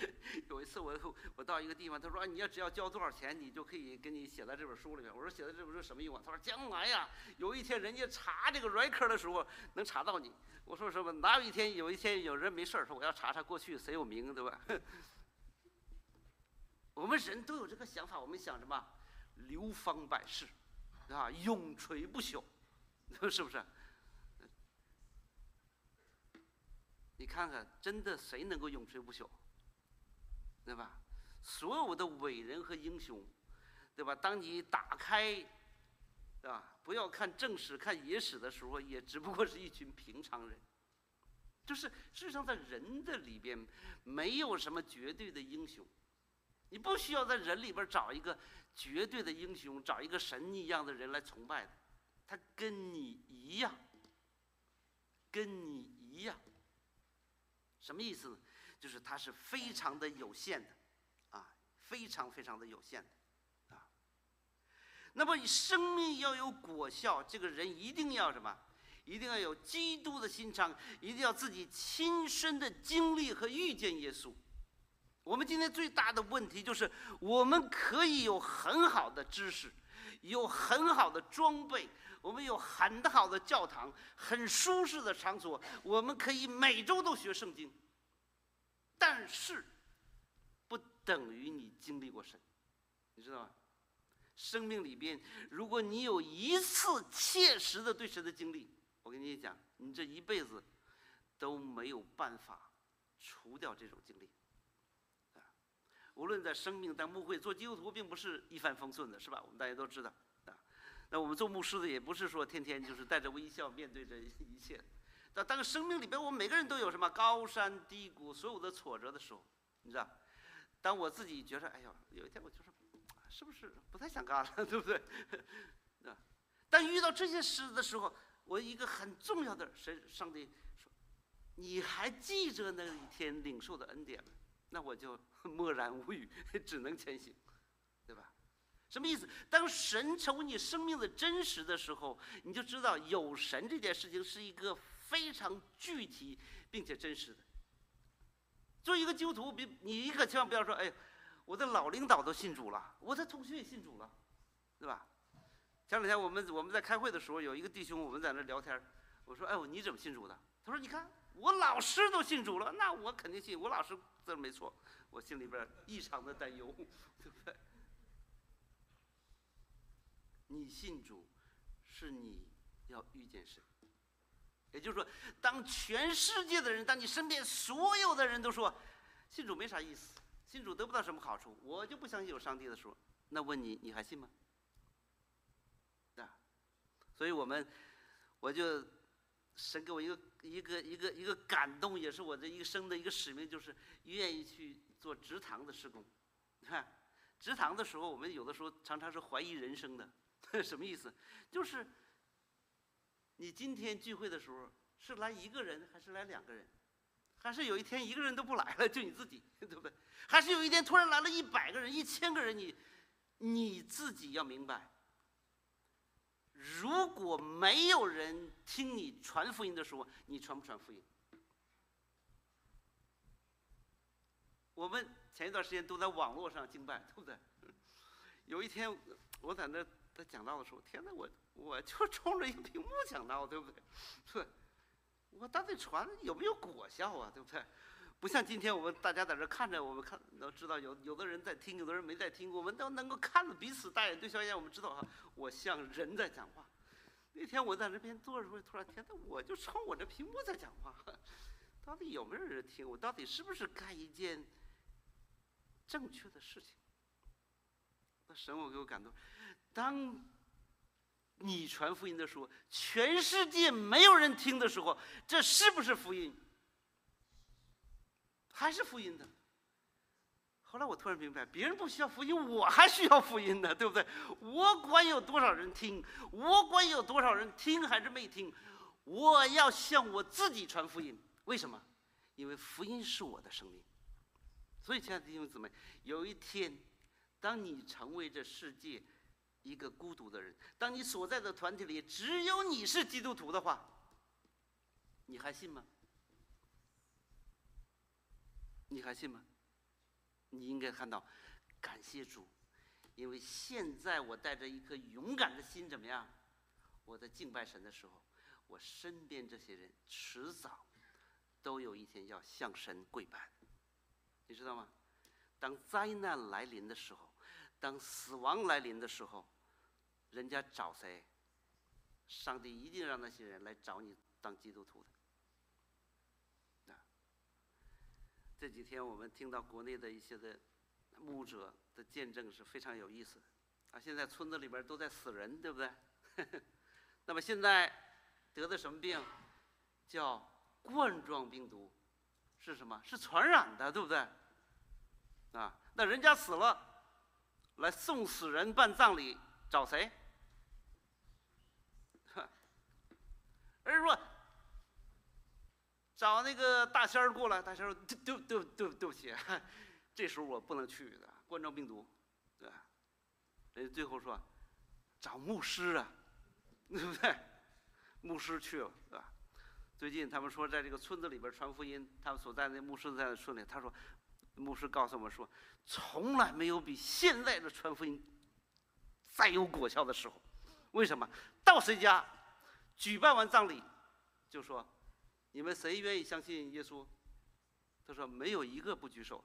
有一次我我到一个地方，他说你要只要交多少钱，你就可以给你写在这本书里面。我说写在这本书什么用啊？他说将来呀，有一天人家查这个 record 的时候能查到你。我说什么？哪有一天有一天有人没事儿说我要查查过去谁有名，对吧？*laughs* 我们人都有这个想法，我们想什么？流芳百世，啊，永垂不朽，*laughs* 是不是？你看看，真的谁能够永垂不朽？对吧？所有的伟人和英雄，对吧？当你打开。对吧，不要看正史、看野史的时候，也只不过是一群平常人。就是事实上，在人的里边，没有什么绝对的英雄。你不需要在人里边找一个绝对的英雄，找一个神一样的人来崇拜他。他跟你一样，跟你一样。什么意思呢？就是它是非常的有限的，啊，非常非常的有限的。啊那么，生命要有果效，这个人一定要什么？一定要有基督的心肠，一定要自己亲身的经历和遇见耶稣。我们今天最大的问题就是，我们可以有很好的知识，有很好的装备，我们有很好的教堂，很舒适的场所，我们可以每周都学圣经。但是，不等于你经历过神，你知道吗？生命里边，如果你有一次切实的对神的经历，我跟你讲，你这一辈子都没有办法除掉这种经历。无论在生命当牧会做基督徒，并不是一帆风顺的，是吧？我们大家都知道。那我们做牧师的也不是说天天就是带着微笑面对着一切。但当生命里边，我们每个人都有什么高山低谷，所有的挫折的时候，你知道？当我自己觉得，哎呦，有一天我就是。是不是不太想干了，*laughs* 对不对？*laughs* 啊！但遇到这些事的时候，我一个很重要的神上帝说：“你还记着那一天领受的恩典吗？”那我就 *laughs* 默然无语，只能前行，对吧？什么意思？当神成为你生命的真实的时候，你就知道有神这件事情是一个非常具体并且真实的。作为一个基督徒，别你可千万不要说：“哎。”我的老领导都信主了，我的同学也信主了，对吧？前两天我们我们在开会的时候，有一个弟兄我们在那聊天我说：“哎，我你怎么信主的？”他说：“你看我老师都信主了，那我肯定信。我老师这没错。”我心里边异常的担忧，*laughs* 对不对？你信主，是你要遇见神。也就是说，当全世界的人，当你身边所有的人都说信主没啥意思。信主得不到什么好处，我就不相信有上帝的时候，那问你，你还信吗？啊，所以我们，我就神给我一个一个一个一个感动，也是我这一生的一个使命，就是愿意去做职堂的施工。你看，职堂的时候，我们有的时候常常是怀疑人生的，*laughs* 什么意思？就是你今天聚会的时候是来一个人还是来两个人？还是有一天一个人都不来了，就你自己，对不对？还是有一天突然来了一百个人、一千个人，你你自己要明白，如果没有人听你传福音的时候，你传不传福音？我们前一段时间都在网络上敬拜，对不对？有一天我在那在讲道的时候，天哪，我我就冲着一个屏幕讲道，对不对？对。我到底传有没有果效啊？对不对？不像今天我们大家在这看着，我们看都知道有有的人在听，有的人没在听。我们都能够看着彼此大眼对小眼，我们知道哈，我像人在讲话。那天我在那边坐着，突然天呐，我就冲我这屏幕在讲话，到底有没有人听？我到底是不是干一件正确的事情？那神，我给我感动。当。你传福音的时候，全世界没有人听的时候，这是不是福音？还是福音的？后来我突然明白，别人不需要福音，我还需要福音呢，对不对？我管有多少人听，我管有多少人听还是没听，我要向我自己传福音。为什么？因为福音是我的生命。所以，亲爱的弟兄姊妹，有一天，当你成为这世界。一个孤独的人，当你所在的团体里只有你是基督徒的话，你还信吗？你还信吗？你应该看到，感谢主，因为现在我带着一颗勇敢的心，怎么样？我在敬拜神的时候，我身边这些人迟早都有一天要向神跪拜，你知道吗？当灾难来临的时候。当死亡来临的时候，人家找谁？上帝一定让那些人来找你当基督徒的。啊，这几天我们听到国内的一些的牧者的见证是非常有意思的。啊，现在村子里边都在死人，对不对？*laughs* 那么现在得的什么病？叫冠状病毒，是什么？是传染的，对不对？啊，那人家死了。来送死人办葬礼，找谁？人说找那个大仙儿过来。大仙儿说：“对对对对对不起，这时候我不能去的，冠状病毒，对吧？”人最后说：“找牧师啊，*laughs* 对不对？牧师去了，对吧？”最近他们说，在这个村子里边传福音，他们所在那牧师在那村里，他说：“牧师告诉我们说，从来没有比现在的传福音再有果效的时候。为什么？到谁家，举办完葬礼，就说：“你们谁愿意相信耶稣？”他说：“没有一个不举手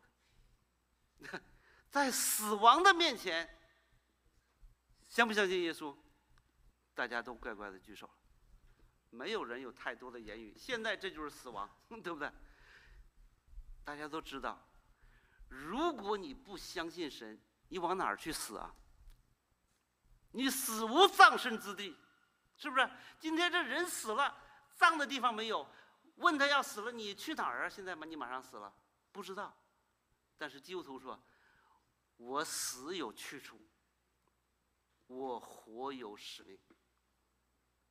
的。” *laughs* 在死亡的面前，相不相信耶稣？大家都乖乖的举手了，没有人有太多的言语。现在这就是死亡，*laughs* 对不对？大家都知道，如果你不相信神，你往哪儿去死啊？你死无葬身之地，是不是？今天这人死了，葬的地方没有，问他要死了，你去哪儿啊？现在吗，你马上死了，不知道。但是基督徒说，我死有去处，我活有使命。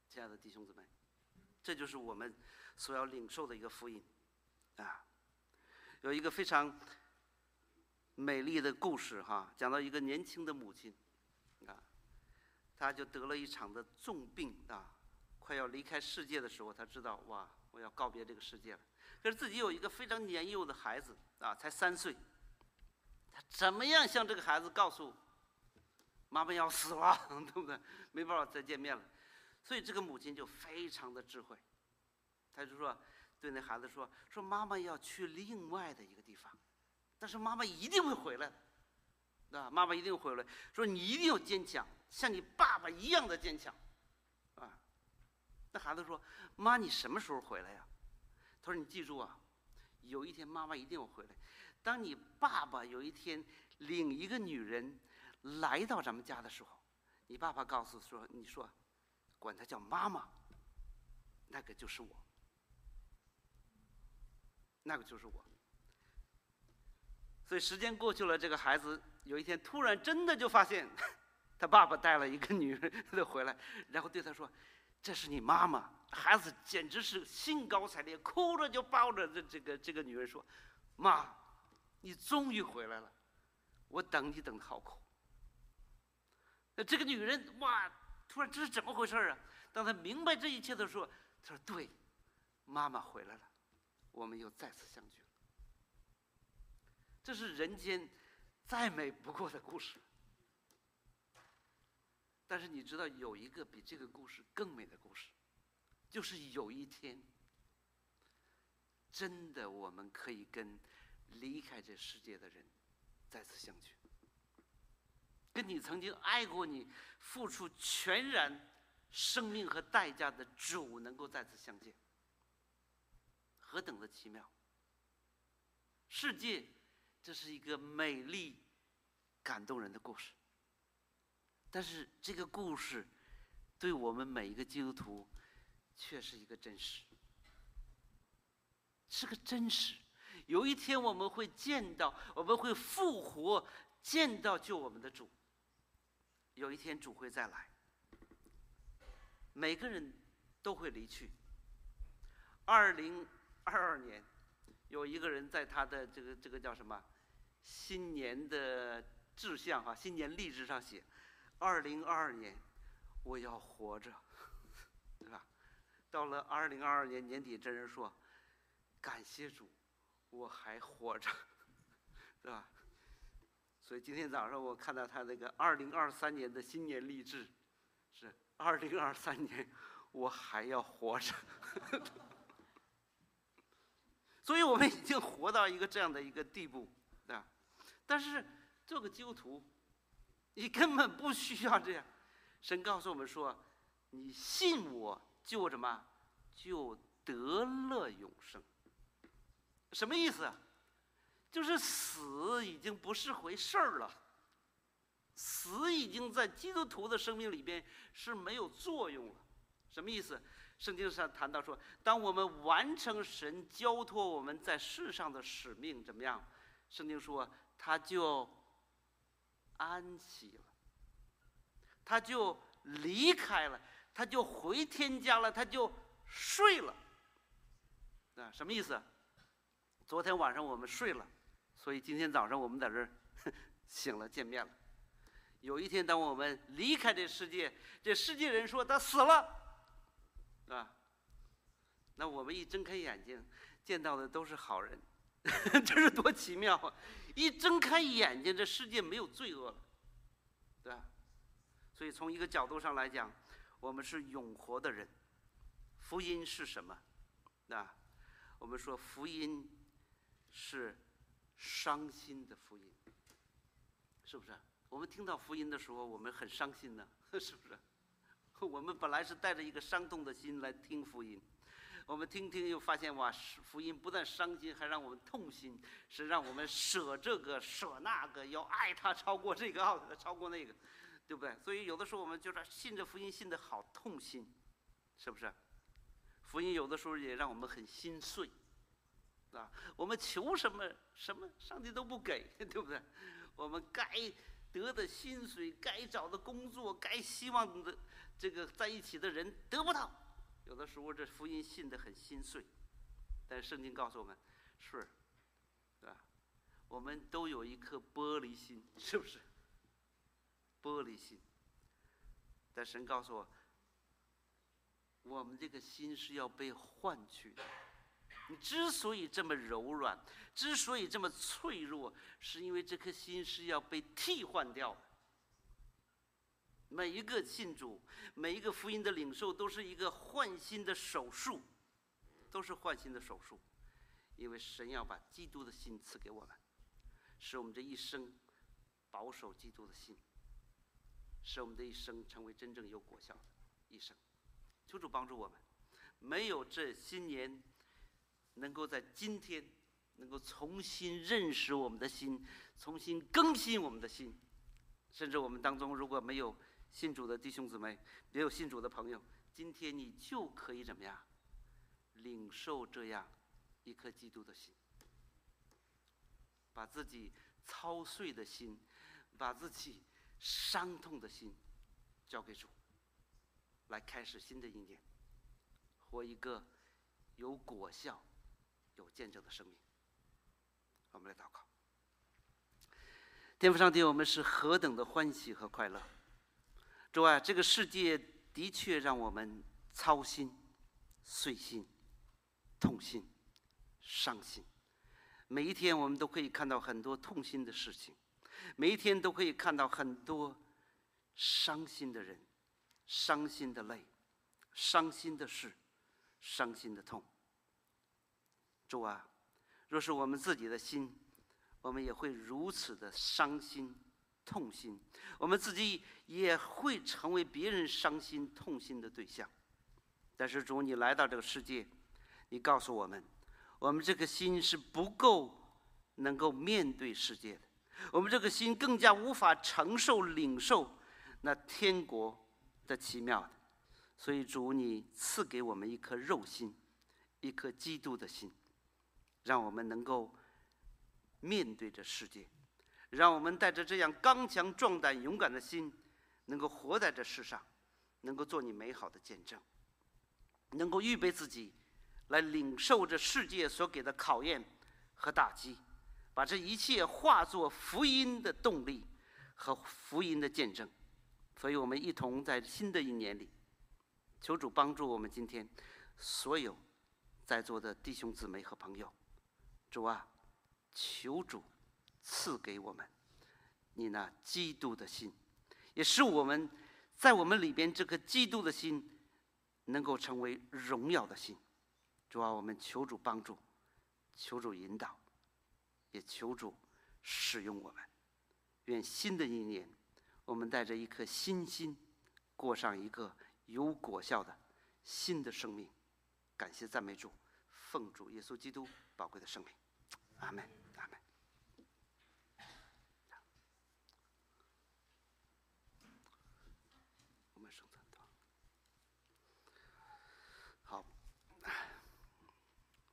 亲爱的弟兄姊妹，这就是我们所要领受的一个福音啊。有一个非常美丽的故事哈，讲到一个年轻的母亲。他就得了一场的重病啊，快要离开世界的时候，他知道哇，我要告别这个世界了。可是自己有一个非常年幼的孩子啊，才三岁，他怎么样向这个孩子告诉妈妈要死了，*laughs* 对不对？没办法再见面了，所以这个母亲就非常的智慧，他就说对那孩子说说妈妈要去另外的一个地方，但是妈妈一定会回来，啊，妈妈一定回来，说你一定要坚强。像你爸爸一样的坚强，啊！那孩子说：“妈，你什么时候回来呀？”他说：“你记住啊，有一天妈妈一定要回来。当你爸爸有一天领一个女人来到咱们家的时候，你爸爸告诉说，你说，管她叫妈妈，那个就是我，那个就是我。所以时间过去了，这个孩子有一天突然真的就发现。*laughs* ”他爸爸带了一个女人回来，然后对他说：“这是你妈妈。”孩子简直是兴高采烈，哭着就抱着这这个这个女人说：“妈，你终于回来了，我等你等的好苦。”那这个女人哇，突然这是怎么回事啊？当她明白这一切的时候，她说：“对，妈妈回来了，我们又再次相聚了。”这是人间再美不过的故事。但是你知道有一个比这个故事更美的故事，就是有一天，真的我们可以跟离开这世界的人再次相聚，跟你曾经爱过你、付出全然生命和代价的主能够再次相见，何等的奇妙！世界，这是一个美丽、感动人的故事。但是这个故事，对我们每一个基督徒，却是一个真实，是个真实。有一天我们会见到，我们会复活，见到救我们的主。有一天主会再来，每个人都会离去。二零二二年，有一个人在他的这个这个叫什么新年的志向哈，新年励志上写。二零二二年，我要活着，*laughs* 对吧？到了二零二二年年底，真人说：“感谢主，我还活着，*laughs* 对吧？”所以今天早上我看到他那个二零二三年的新年励志，是二零二三年我还要活着，*laughs* 所以我们已经活到一个这样的一个地步，但是做个基督徒。你根本不需要这样，神告诉我们说：“你信我，就什么，就得了永生。”什么意思？就是死已经不是回事儿了，死已经在基督徒的生命里边是没有作用了。什么意思？圣经上谈到说，当我们完成神交托我们在世上的使命，怎么样？圣经说，他就。安息了，他就离开了，他就回天家了，他就睡了。啊，什么意思？昨天晚上我们睡了，所以今天早上我们在这 *laughs* 醒了，见面了。有一天，当我们离开这世界，这世界人说他死了，啊，那我们一睁开眼睛，见到的都是好人，*laughs* 这是多奇妙啊！一睁开眼睛，这世界没有罪恶了，对吧？所以从一个角度上来讲，我们是永活的人。福音是什么？啊，我们说福音是伤心的福音，是不是？我们听到福音的时候，我们很伤心呢，*laughs* 是不是？*laughs* 我们本来是带着一个伤痛的心来听福音，我们听听又发现哇，福音不但伤心，还让我们痛心，是让我们舍这个舍那个，要爱他超过这个，*laughs* 爱他超过那个，对不对？所以有的时候我们就是信着福音，信的好痛心，是不是？福音有的时候也让我们很心碎，啊，我们求什么什么，上帝都不给，对不对？我们该得的薪水，该找的工作，该希望的这个在一起的人得不到，有的时候这福音信得很心碎，但圣经告诉我们，是，对吧？我们都有一颗玻璃心，*laughs* 是不是？玻璃心，但神告诉我。我们这个心是要被换取的。你之所以这么柔软，之所以这么脆弱，是因为这颗心是要被替换掉。每一个信主，每一个福音的领受，都是一个换心的手术，都是换心的手术。因为神要把基督的心赐给我们，使我们这一生保守基督的心，使我们的一生成为真正有果效的一生。求主帮助我们，没有这新年，能够在今天能够重新认识我们的心，重新更新我们的心，甚至我们当中如果没有信主的弟兄姊妹，没有信主的朋友，今天你就可以怎么样，领受这样一颗基督的心，把自己操碎的心，把自己伤痛的心交给主。来开始新的一年，活一个有果效、有见证的生命。我们来祷告。天父上帝，我们是何等的欢喜和快乐！主啊，这个世界的确让我们操心、碎心、痛心、伤心。每一天，我们都可以看到很多痛心的事情；每一天，都可以看到很多伤心的人。伤心的泪，伤心的事，伤心的痛。主啊，若是我们自己的心，我们也会如此的伤心、痛心，我们自己也会成为别人伤心、痛心的对象。但是主，你来到这个世界，你告诉我们，我们这颗心是不够能够面对世界的，我们这个心更加无法承受、领受那天国。的奇妙的，所以主你赐给我们一颗肉心，一颗基督的心，让我们能够面对这世界，让我们带着这样刚强壮胆勇敢的心，能够活在这世上，能够做你美好的见证，能够预备自己来领受这世界所给的考验和打击，把这一切化作福音的动力和福音的见证。所以我们一同在新的一年里，求主帮助我们今天所有在座的弟兄姊妹和朋友。主啊，求主赐给我们你那基督的心，也使我们在我们里边这颗基督的心能够成为荣耀的心。主啊，我们求主帮助，求主引导，也求主使用我们。愿新的一年。我们带着一颗新心，过上一个有果效的新的生命。感谢赞美主，奉主耶稣基督宝贵的生命，阿门，阿门。我们生存好，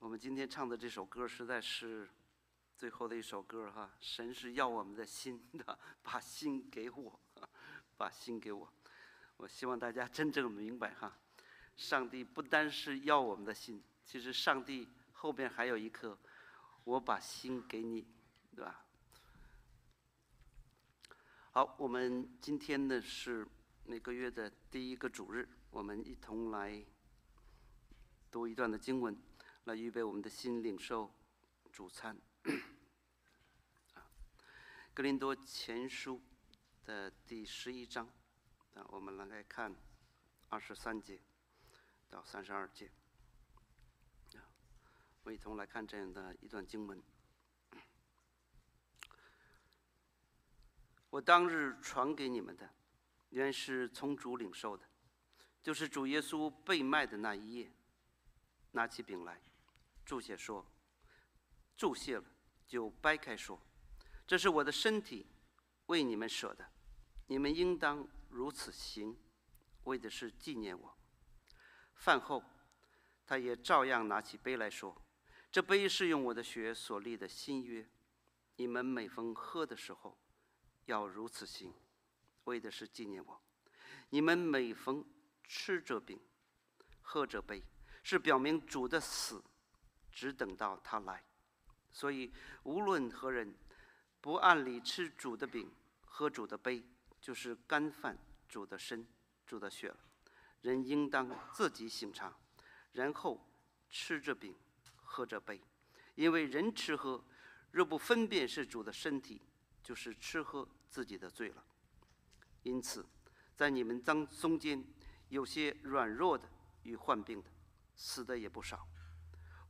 我们今天唱的这首歌实在是。最后的一首歌哈，神是要我们的心的，把心给我，*laughs* 把心给我。我希望大家真正明白哈，上帝不单是要我们的心，其实上帝后边还有一颗，我把心给你，对吧？好，我们今天呢是每个月的第一个主日，我们一同来读一段的经文，来预备我们的心领受。主餐。啊，格林多前书的第十一章，啊，我们来看二十三节到三十二节。啊，我一同来看这样的一段经文。我当日传给你们的，原是从主领受的，就是主耶稣被卖的那一夜，拿起饼来，注谢说：“注谢了，就掰开说，这是我的身体，为你们舍的，你们应当如此行，为的是纪念我。”饭后，他也照样拿起杯来说：“这杯是用我的血所立的新约，你们每逢喝的时候。”要如此行，为的是纪念我。你们每逢吃这饼、喝这杯，是表明主的死，只等到他来。所以无论何人不按理吃主的饼、喝主的杯，就是干饭主的身、主的血了。人应当自己醒察，然后吃这饼、喝这杯，因为人吃喝若不分辨是主的身体，就是吃喝。自己的罪了，因此，在你们当中间有些软弱的与患病的，死的也不少。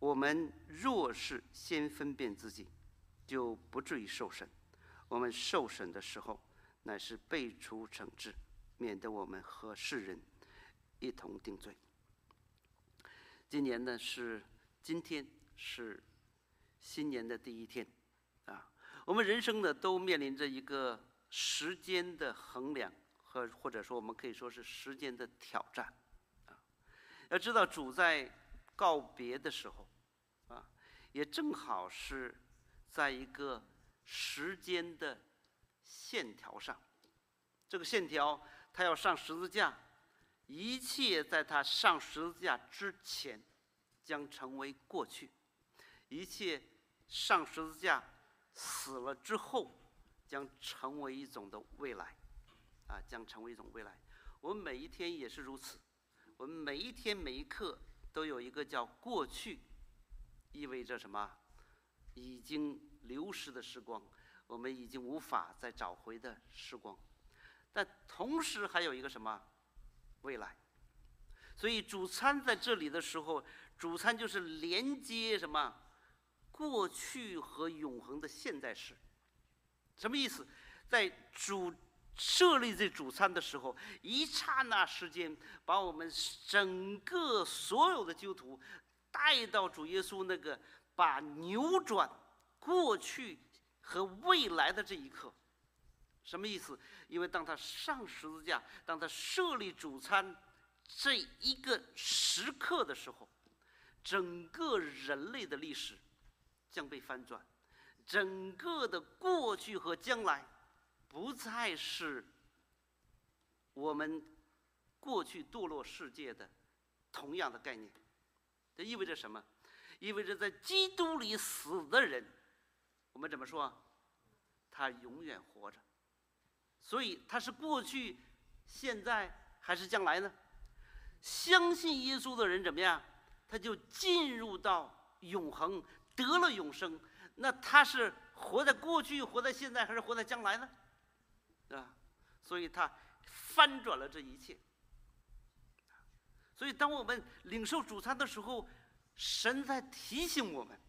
我们若是先分辨自己，就不至于受审。我们受审的时候，乃是被除惩治，免得我们和世人一同定罪。今年呢是今天是新年的第一天，啊，我们人生呢都面临着一个。时间的衡量和或者说我们可以说是时间的挑战，啊，要知道主在告别的时候，也正好是在一个时间的线条上，这个线条他要上十字架，一切在他上十字架之前将成为过去，一切上十字架死了之后。将成为一种的未来，啊，将成为一种未来。我们每一天也是如此，我们每一天每一刻都有一个叫过去，意味着什么？已经流失的时光，我们已经无法再找回的时光。但同时还有一个什么？未来。所以主餐在这里的时候，主餐就是连接什么？过去和永恒的现在时。什么意思？在主设立这主餐的时候，一刹那时间，把我们整个所有的基督徒带到主耶稣那个把扭转过去和未来的这一刻。什么意思？因为当他上十字架，当他设立主餐这一个时刻的时候，整个人类的历史将被翻转。整个的过去和将来，不再是我们过去堕落世界的同样的概念。这意味着什么？意味着在基督里死的人，我们怎么说？他永远活着。所以他是过去、现在还是将来呢？相信耶稣的人怎么样？他就进入到永恒，得了永生。那他是活在过去、活在现在，还是活在将来呢？啊？所以他翻转了这一切。所以，当我们领受主餐的时候，神在提醒我们：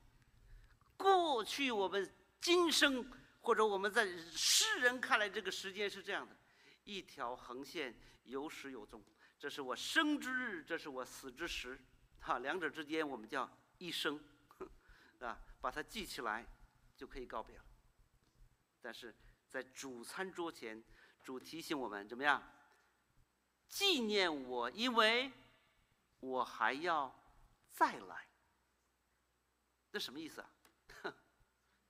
过去我们今生，或者我们在世人看来，这个时间是这样的，一条横线，有始有终。这是我生之日，这是我死之时，哈，两者之间我们叫一生，*laughs* 啊。把它记起来，就可以告别了。但是在主餐桌前，主提醒我们怎么样？纪念我，因为我还要再来。这什么意思啊？*laughs*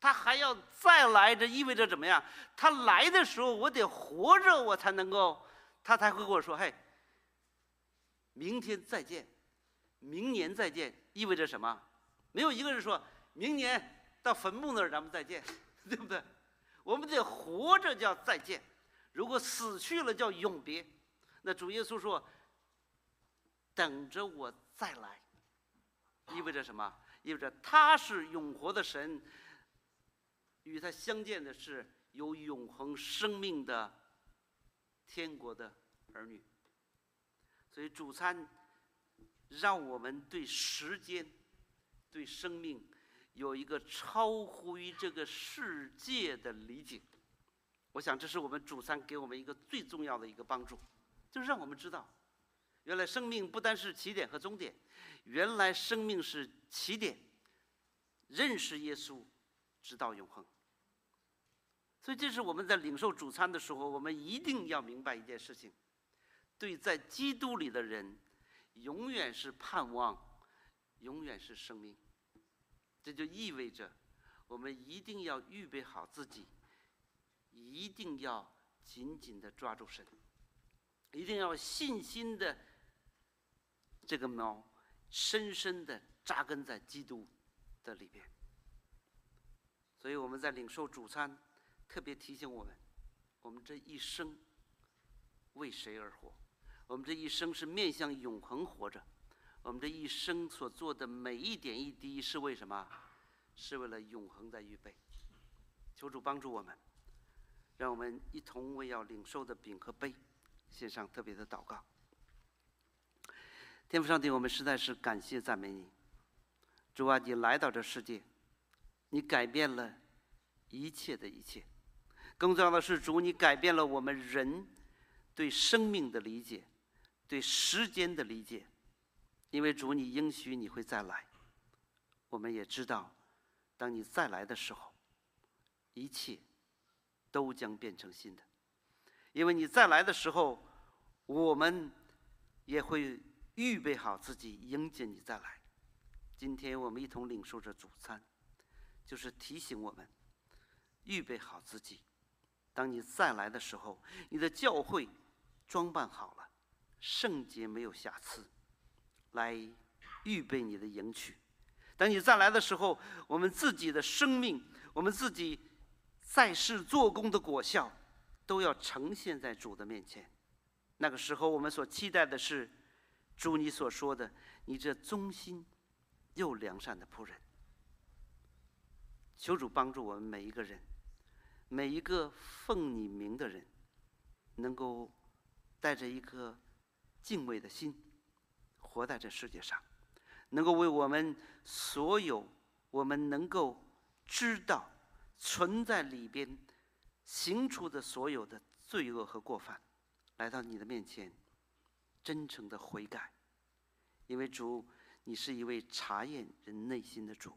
他还要再来，这意味着怎么样？他来的时候，我得活着，我才能够，他才会跟我说：“嘿，明天再见，明年再见。”意味着什么？没有一个人说。明年到坟墓那儿，咱们再见，*laughs* 对不对？我们得活着叫再见，如果死去了叫永别。那主耶稣说：“等着我再来。”意味着什么？意味着他是永活的神，与他相见的是有永恒生命的天国的儿女。所以主餐让我们对时间、对生命有一个超乎于这个世界的理解。我想，这是我们主餐给我们一个最重要的一个帮助，就是让我们知道，原来生命不单是起点和终点，原来生命是起点，认识耶稣，直到永恒。所以，这是我们在领受主餐的时候，我们一定要明白一件事情：对在基督里的人，永远是盼望，永远是生命。这就意味着，我们一定要预备好自己。一定要紧紧的抓住神，一定要信心的这个锚深深的扎根在基督的里边。所以我们在领受主餐，特别提醒我们：我们这一生为谁而活？我们这一生是面向永恒活着。我们这一生所做的每一点一滴是为什么？是为了永恒在预备。求主帮助我们。让我们一同为要领受的饼和杯献上特别的祷告。天父上帝，我们实在是感谢赞美你，主啊，你来到这世界，你改变了一切的一切。更重要的是，主你改变了我们人对生命的理解，对时间的理解。因为主你应许你会再来，我们也知道，当你再来的时候，一切。都将变成新的，因为你再来的时候，我们也会预备好自己迎接你再来。今天我们一同领受着主餐，就是提醒我们预备好自己。当你再来的时候，你的教会装扮好了，圣洁没有瑕疵，来预备你的迎娶。等你再来的时候，我们自己的生命，我们自己。在世做工的果效，都要呈现在主的面前。那个时候，我们所期待的是，主你所说的，你这忠心又良善的仆人。求主帮助我们每一个人，每一个奉你名的人，能够带着一颗敬畏的心，活在这世界上，能够为我们所有我们能够知道。存在里边行出的所有的罪恶和过犯，来到你的面前，真诚的悔改，因为主，你是一位查验人内心的主，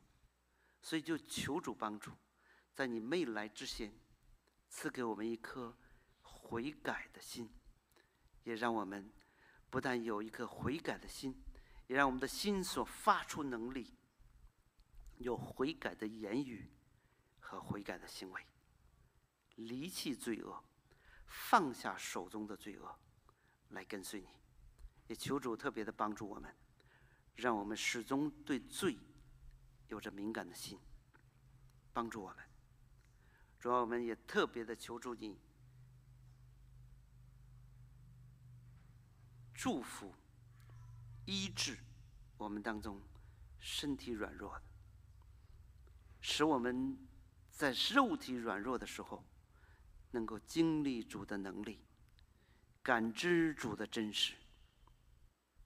所以就求主帮助，在你未来之前，赐给我们一颗悔改的心，也让我们不但有一颗悔改的心，也让我们的心所发出能力，有悔改的言语。和悔改的行为，离弃罪恶，放下手中的罪恶，来跟随你。也求主特别的帮助我们，让我们始终对罪有着敏感的心，帮助我们。主要我们也特别的求助你，祝福、医治我们当中身体软弱的，使我们。在肉体软弱的时候，能够经历主的能力，感知主的真实。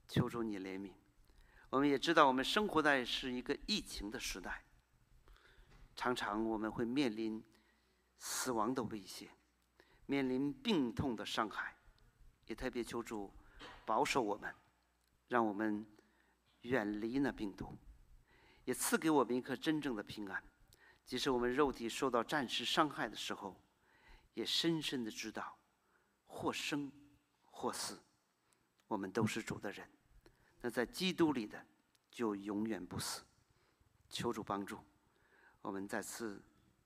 求主你怜悯。我们也知道，我们生活在是一个疫情的时代，常常我们会面临死亡的威胁，面临病痛的伤害，也特别求主保守我们，让我们远离那病毒，也赐给我们一颗真正的平安。即使我们肉体受到暂时伤害的时候，也深深的知道，或生或死，我们都是主的人。那在基督里的，就永远不死。求主帮助，我们再次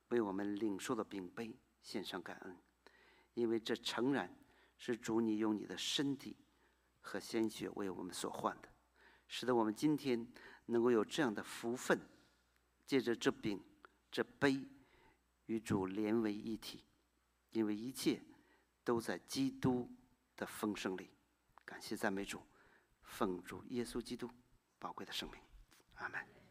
为我们领受的饼杯献上感恩，因为这诚然是主你用你的身体和鲜血为我们所换的，使得我们今天能够有这样的福分，借着这饼。这杯与主连为一体，因为一切都在基督的丰盛里。感谢赞美主，奉主耶稣基督宝贵的生命，阿门。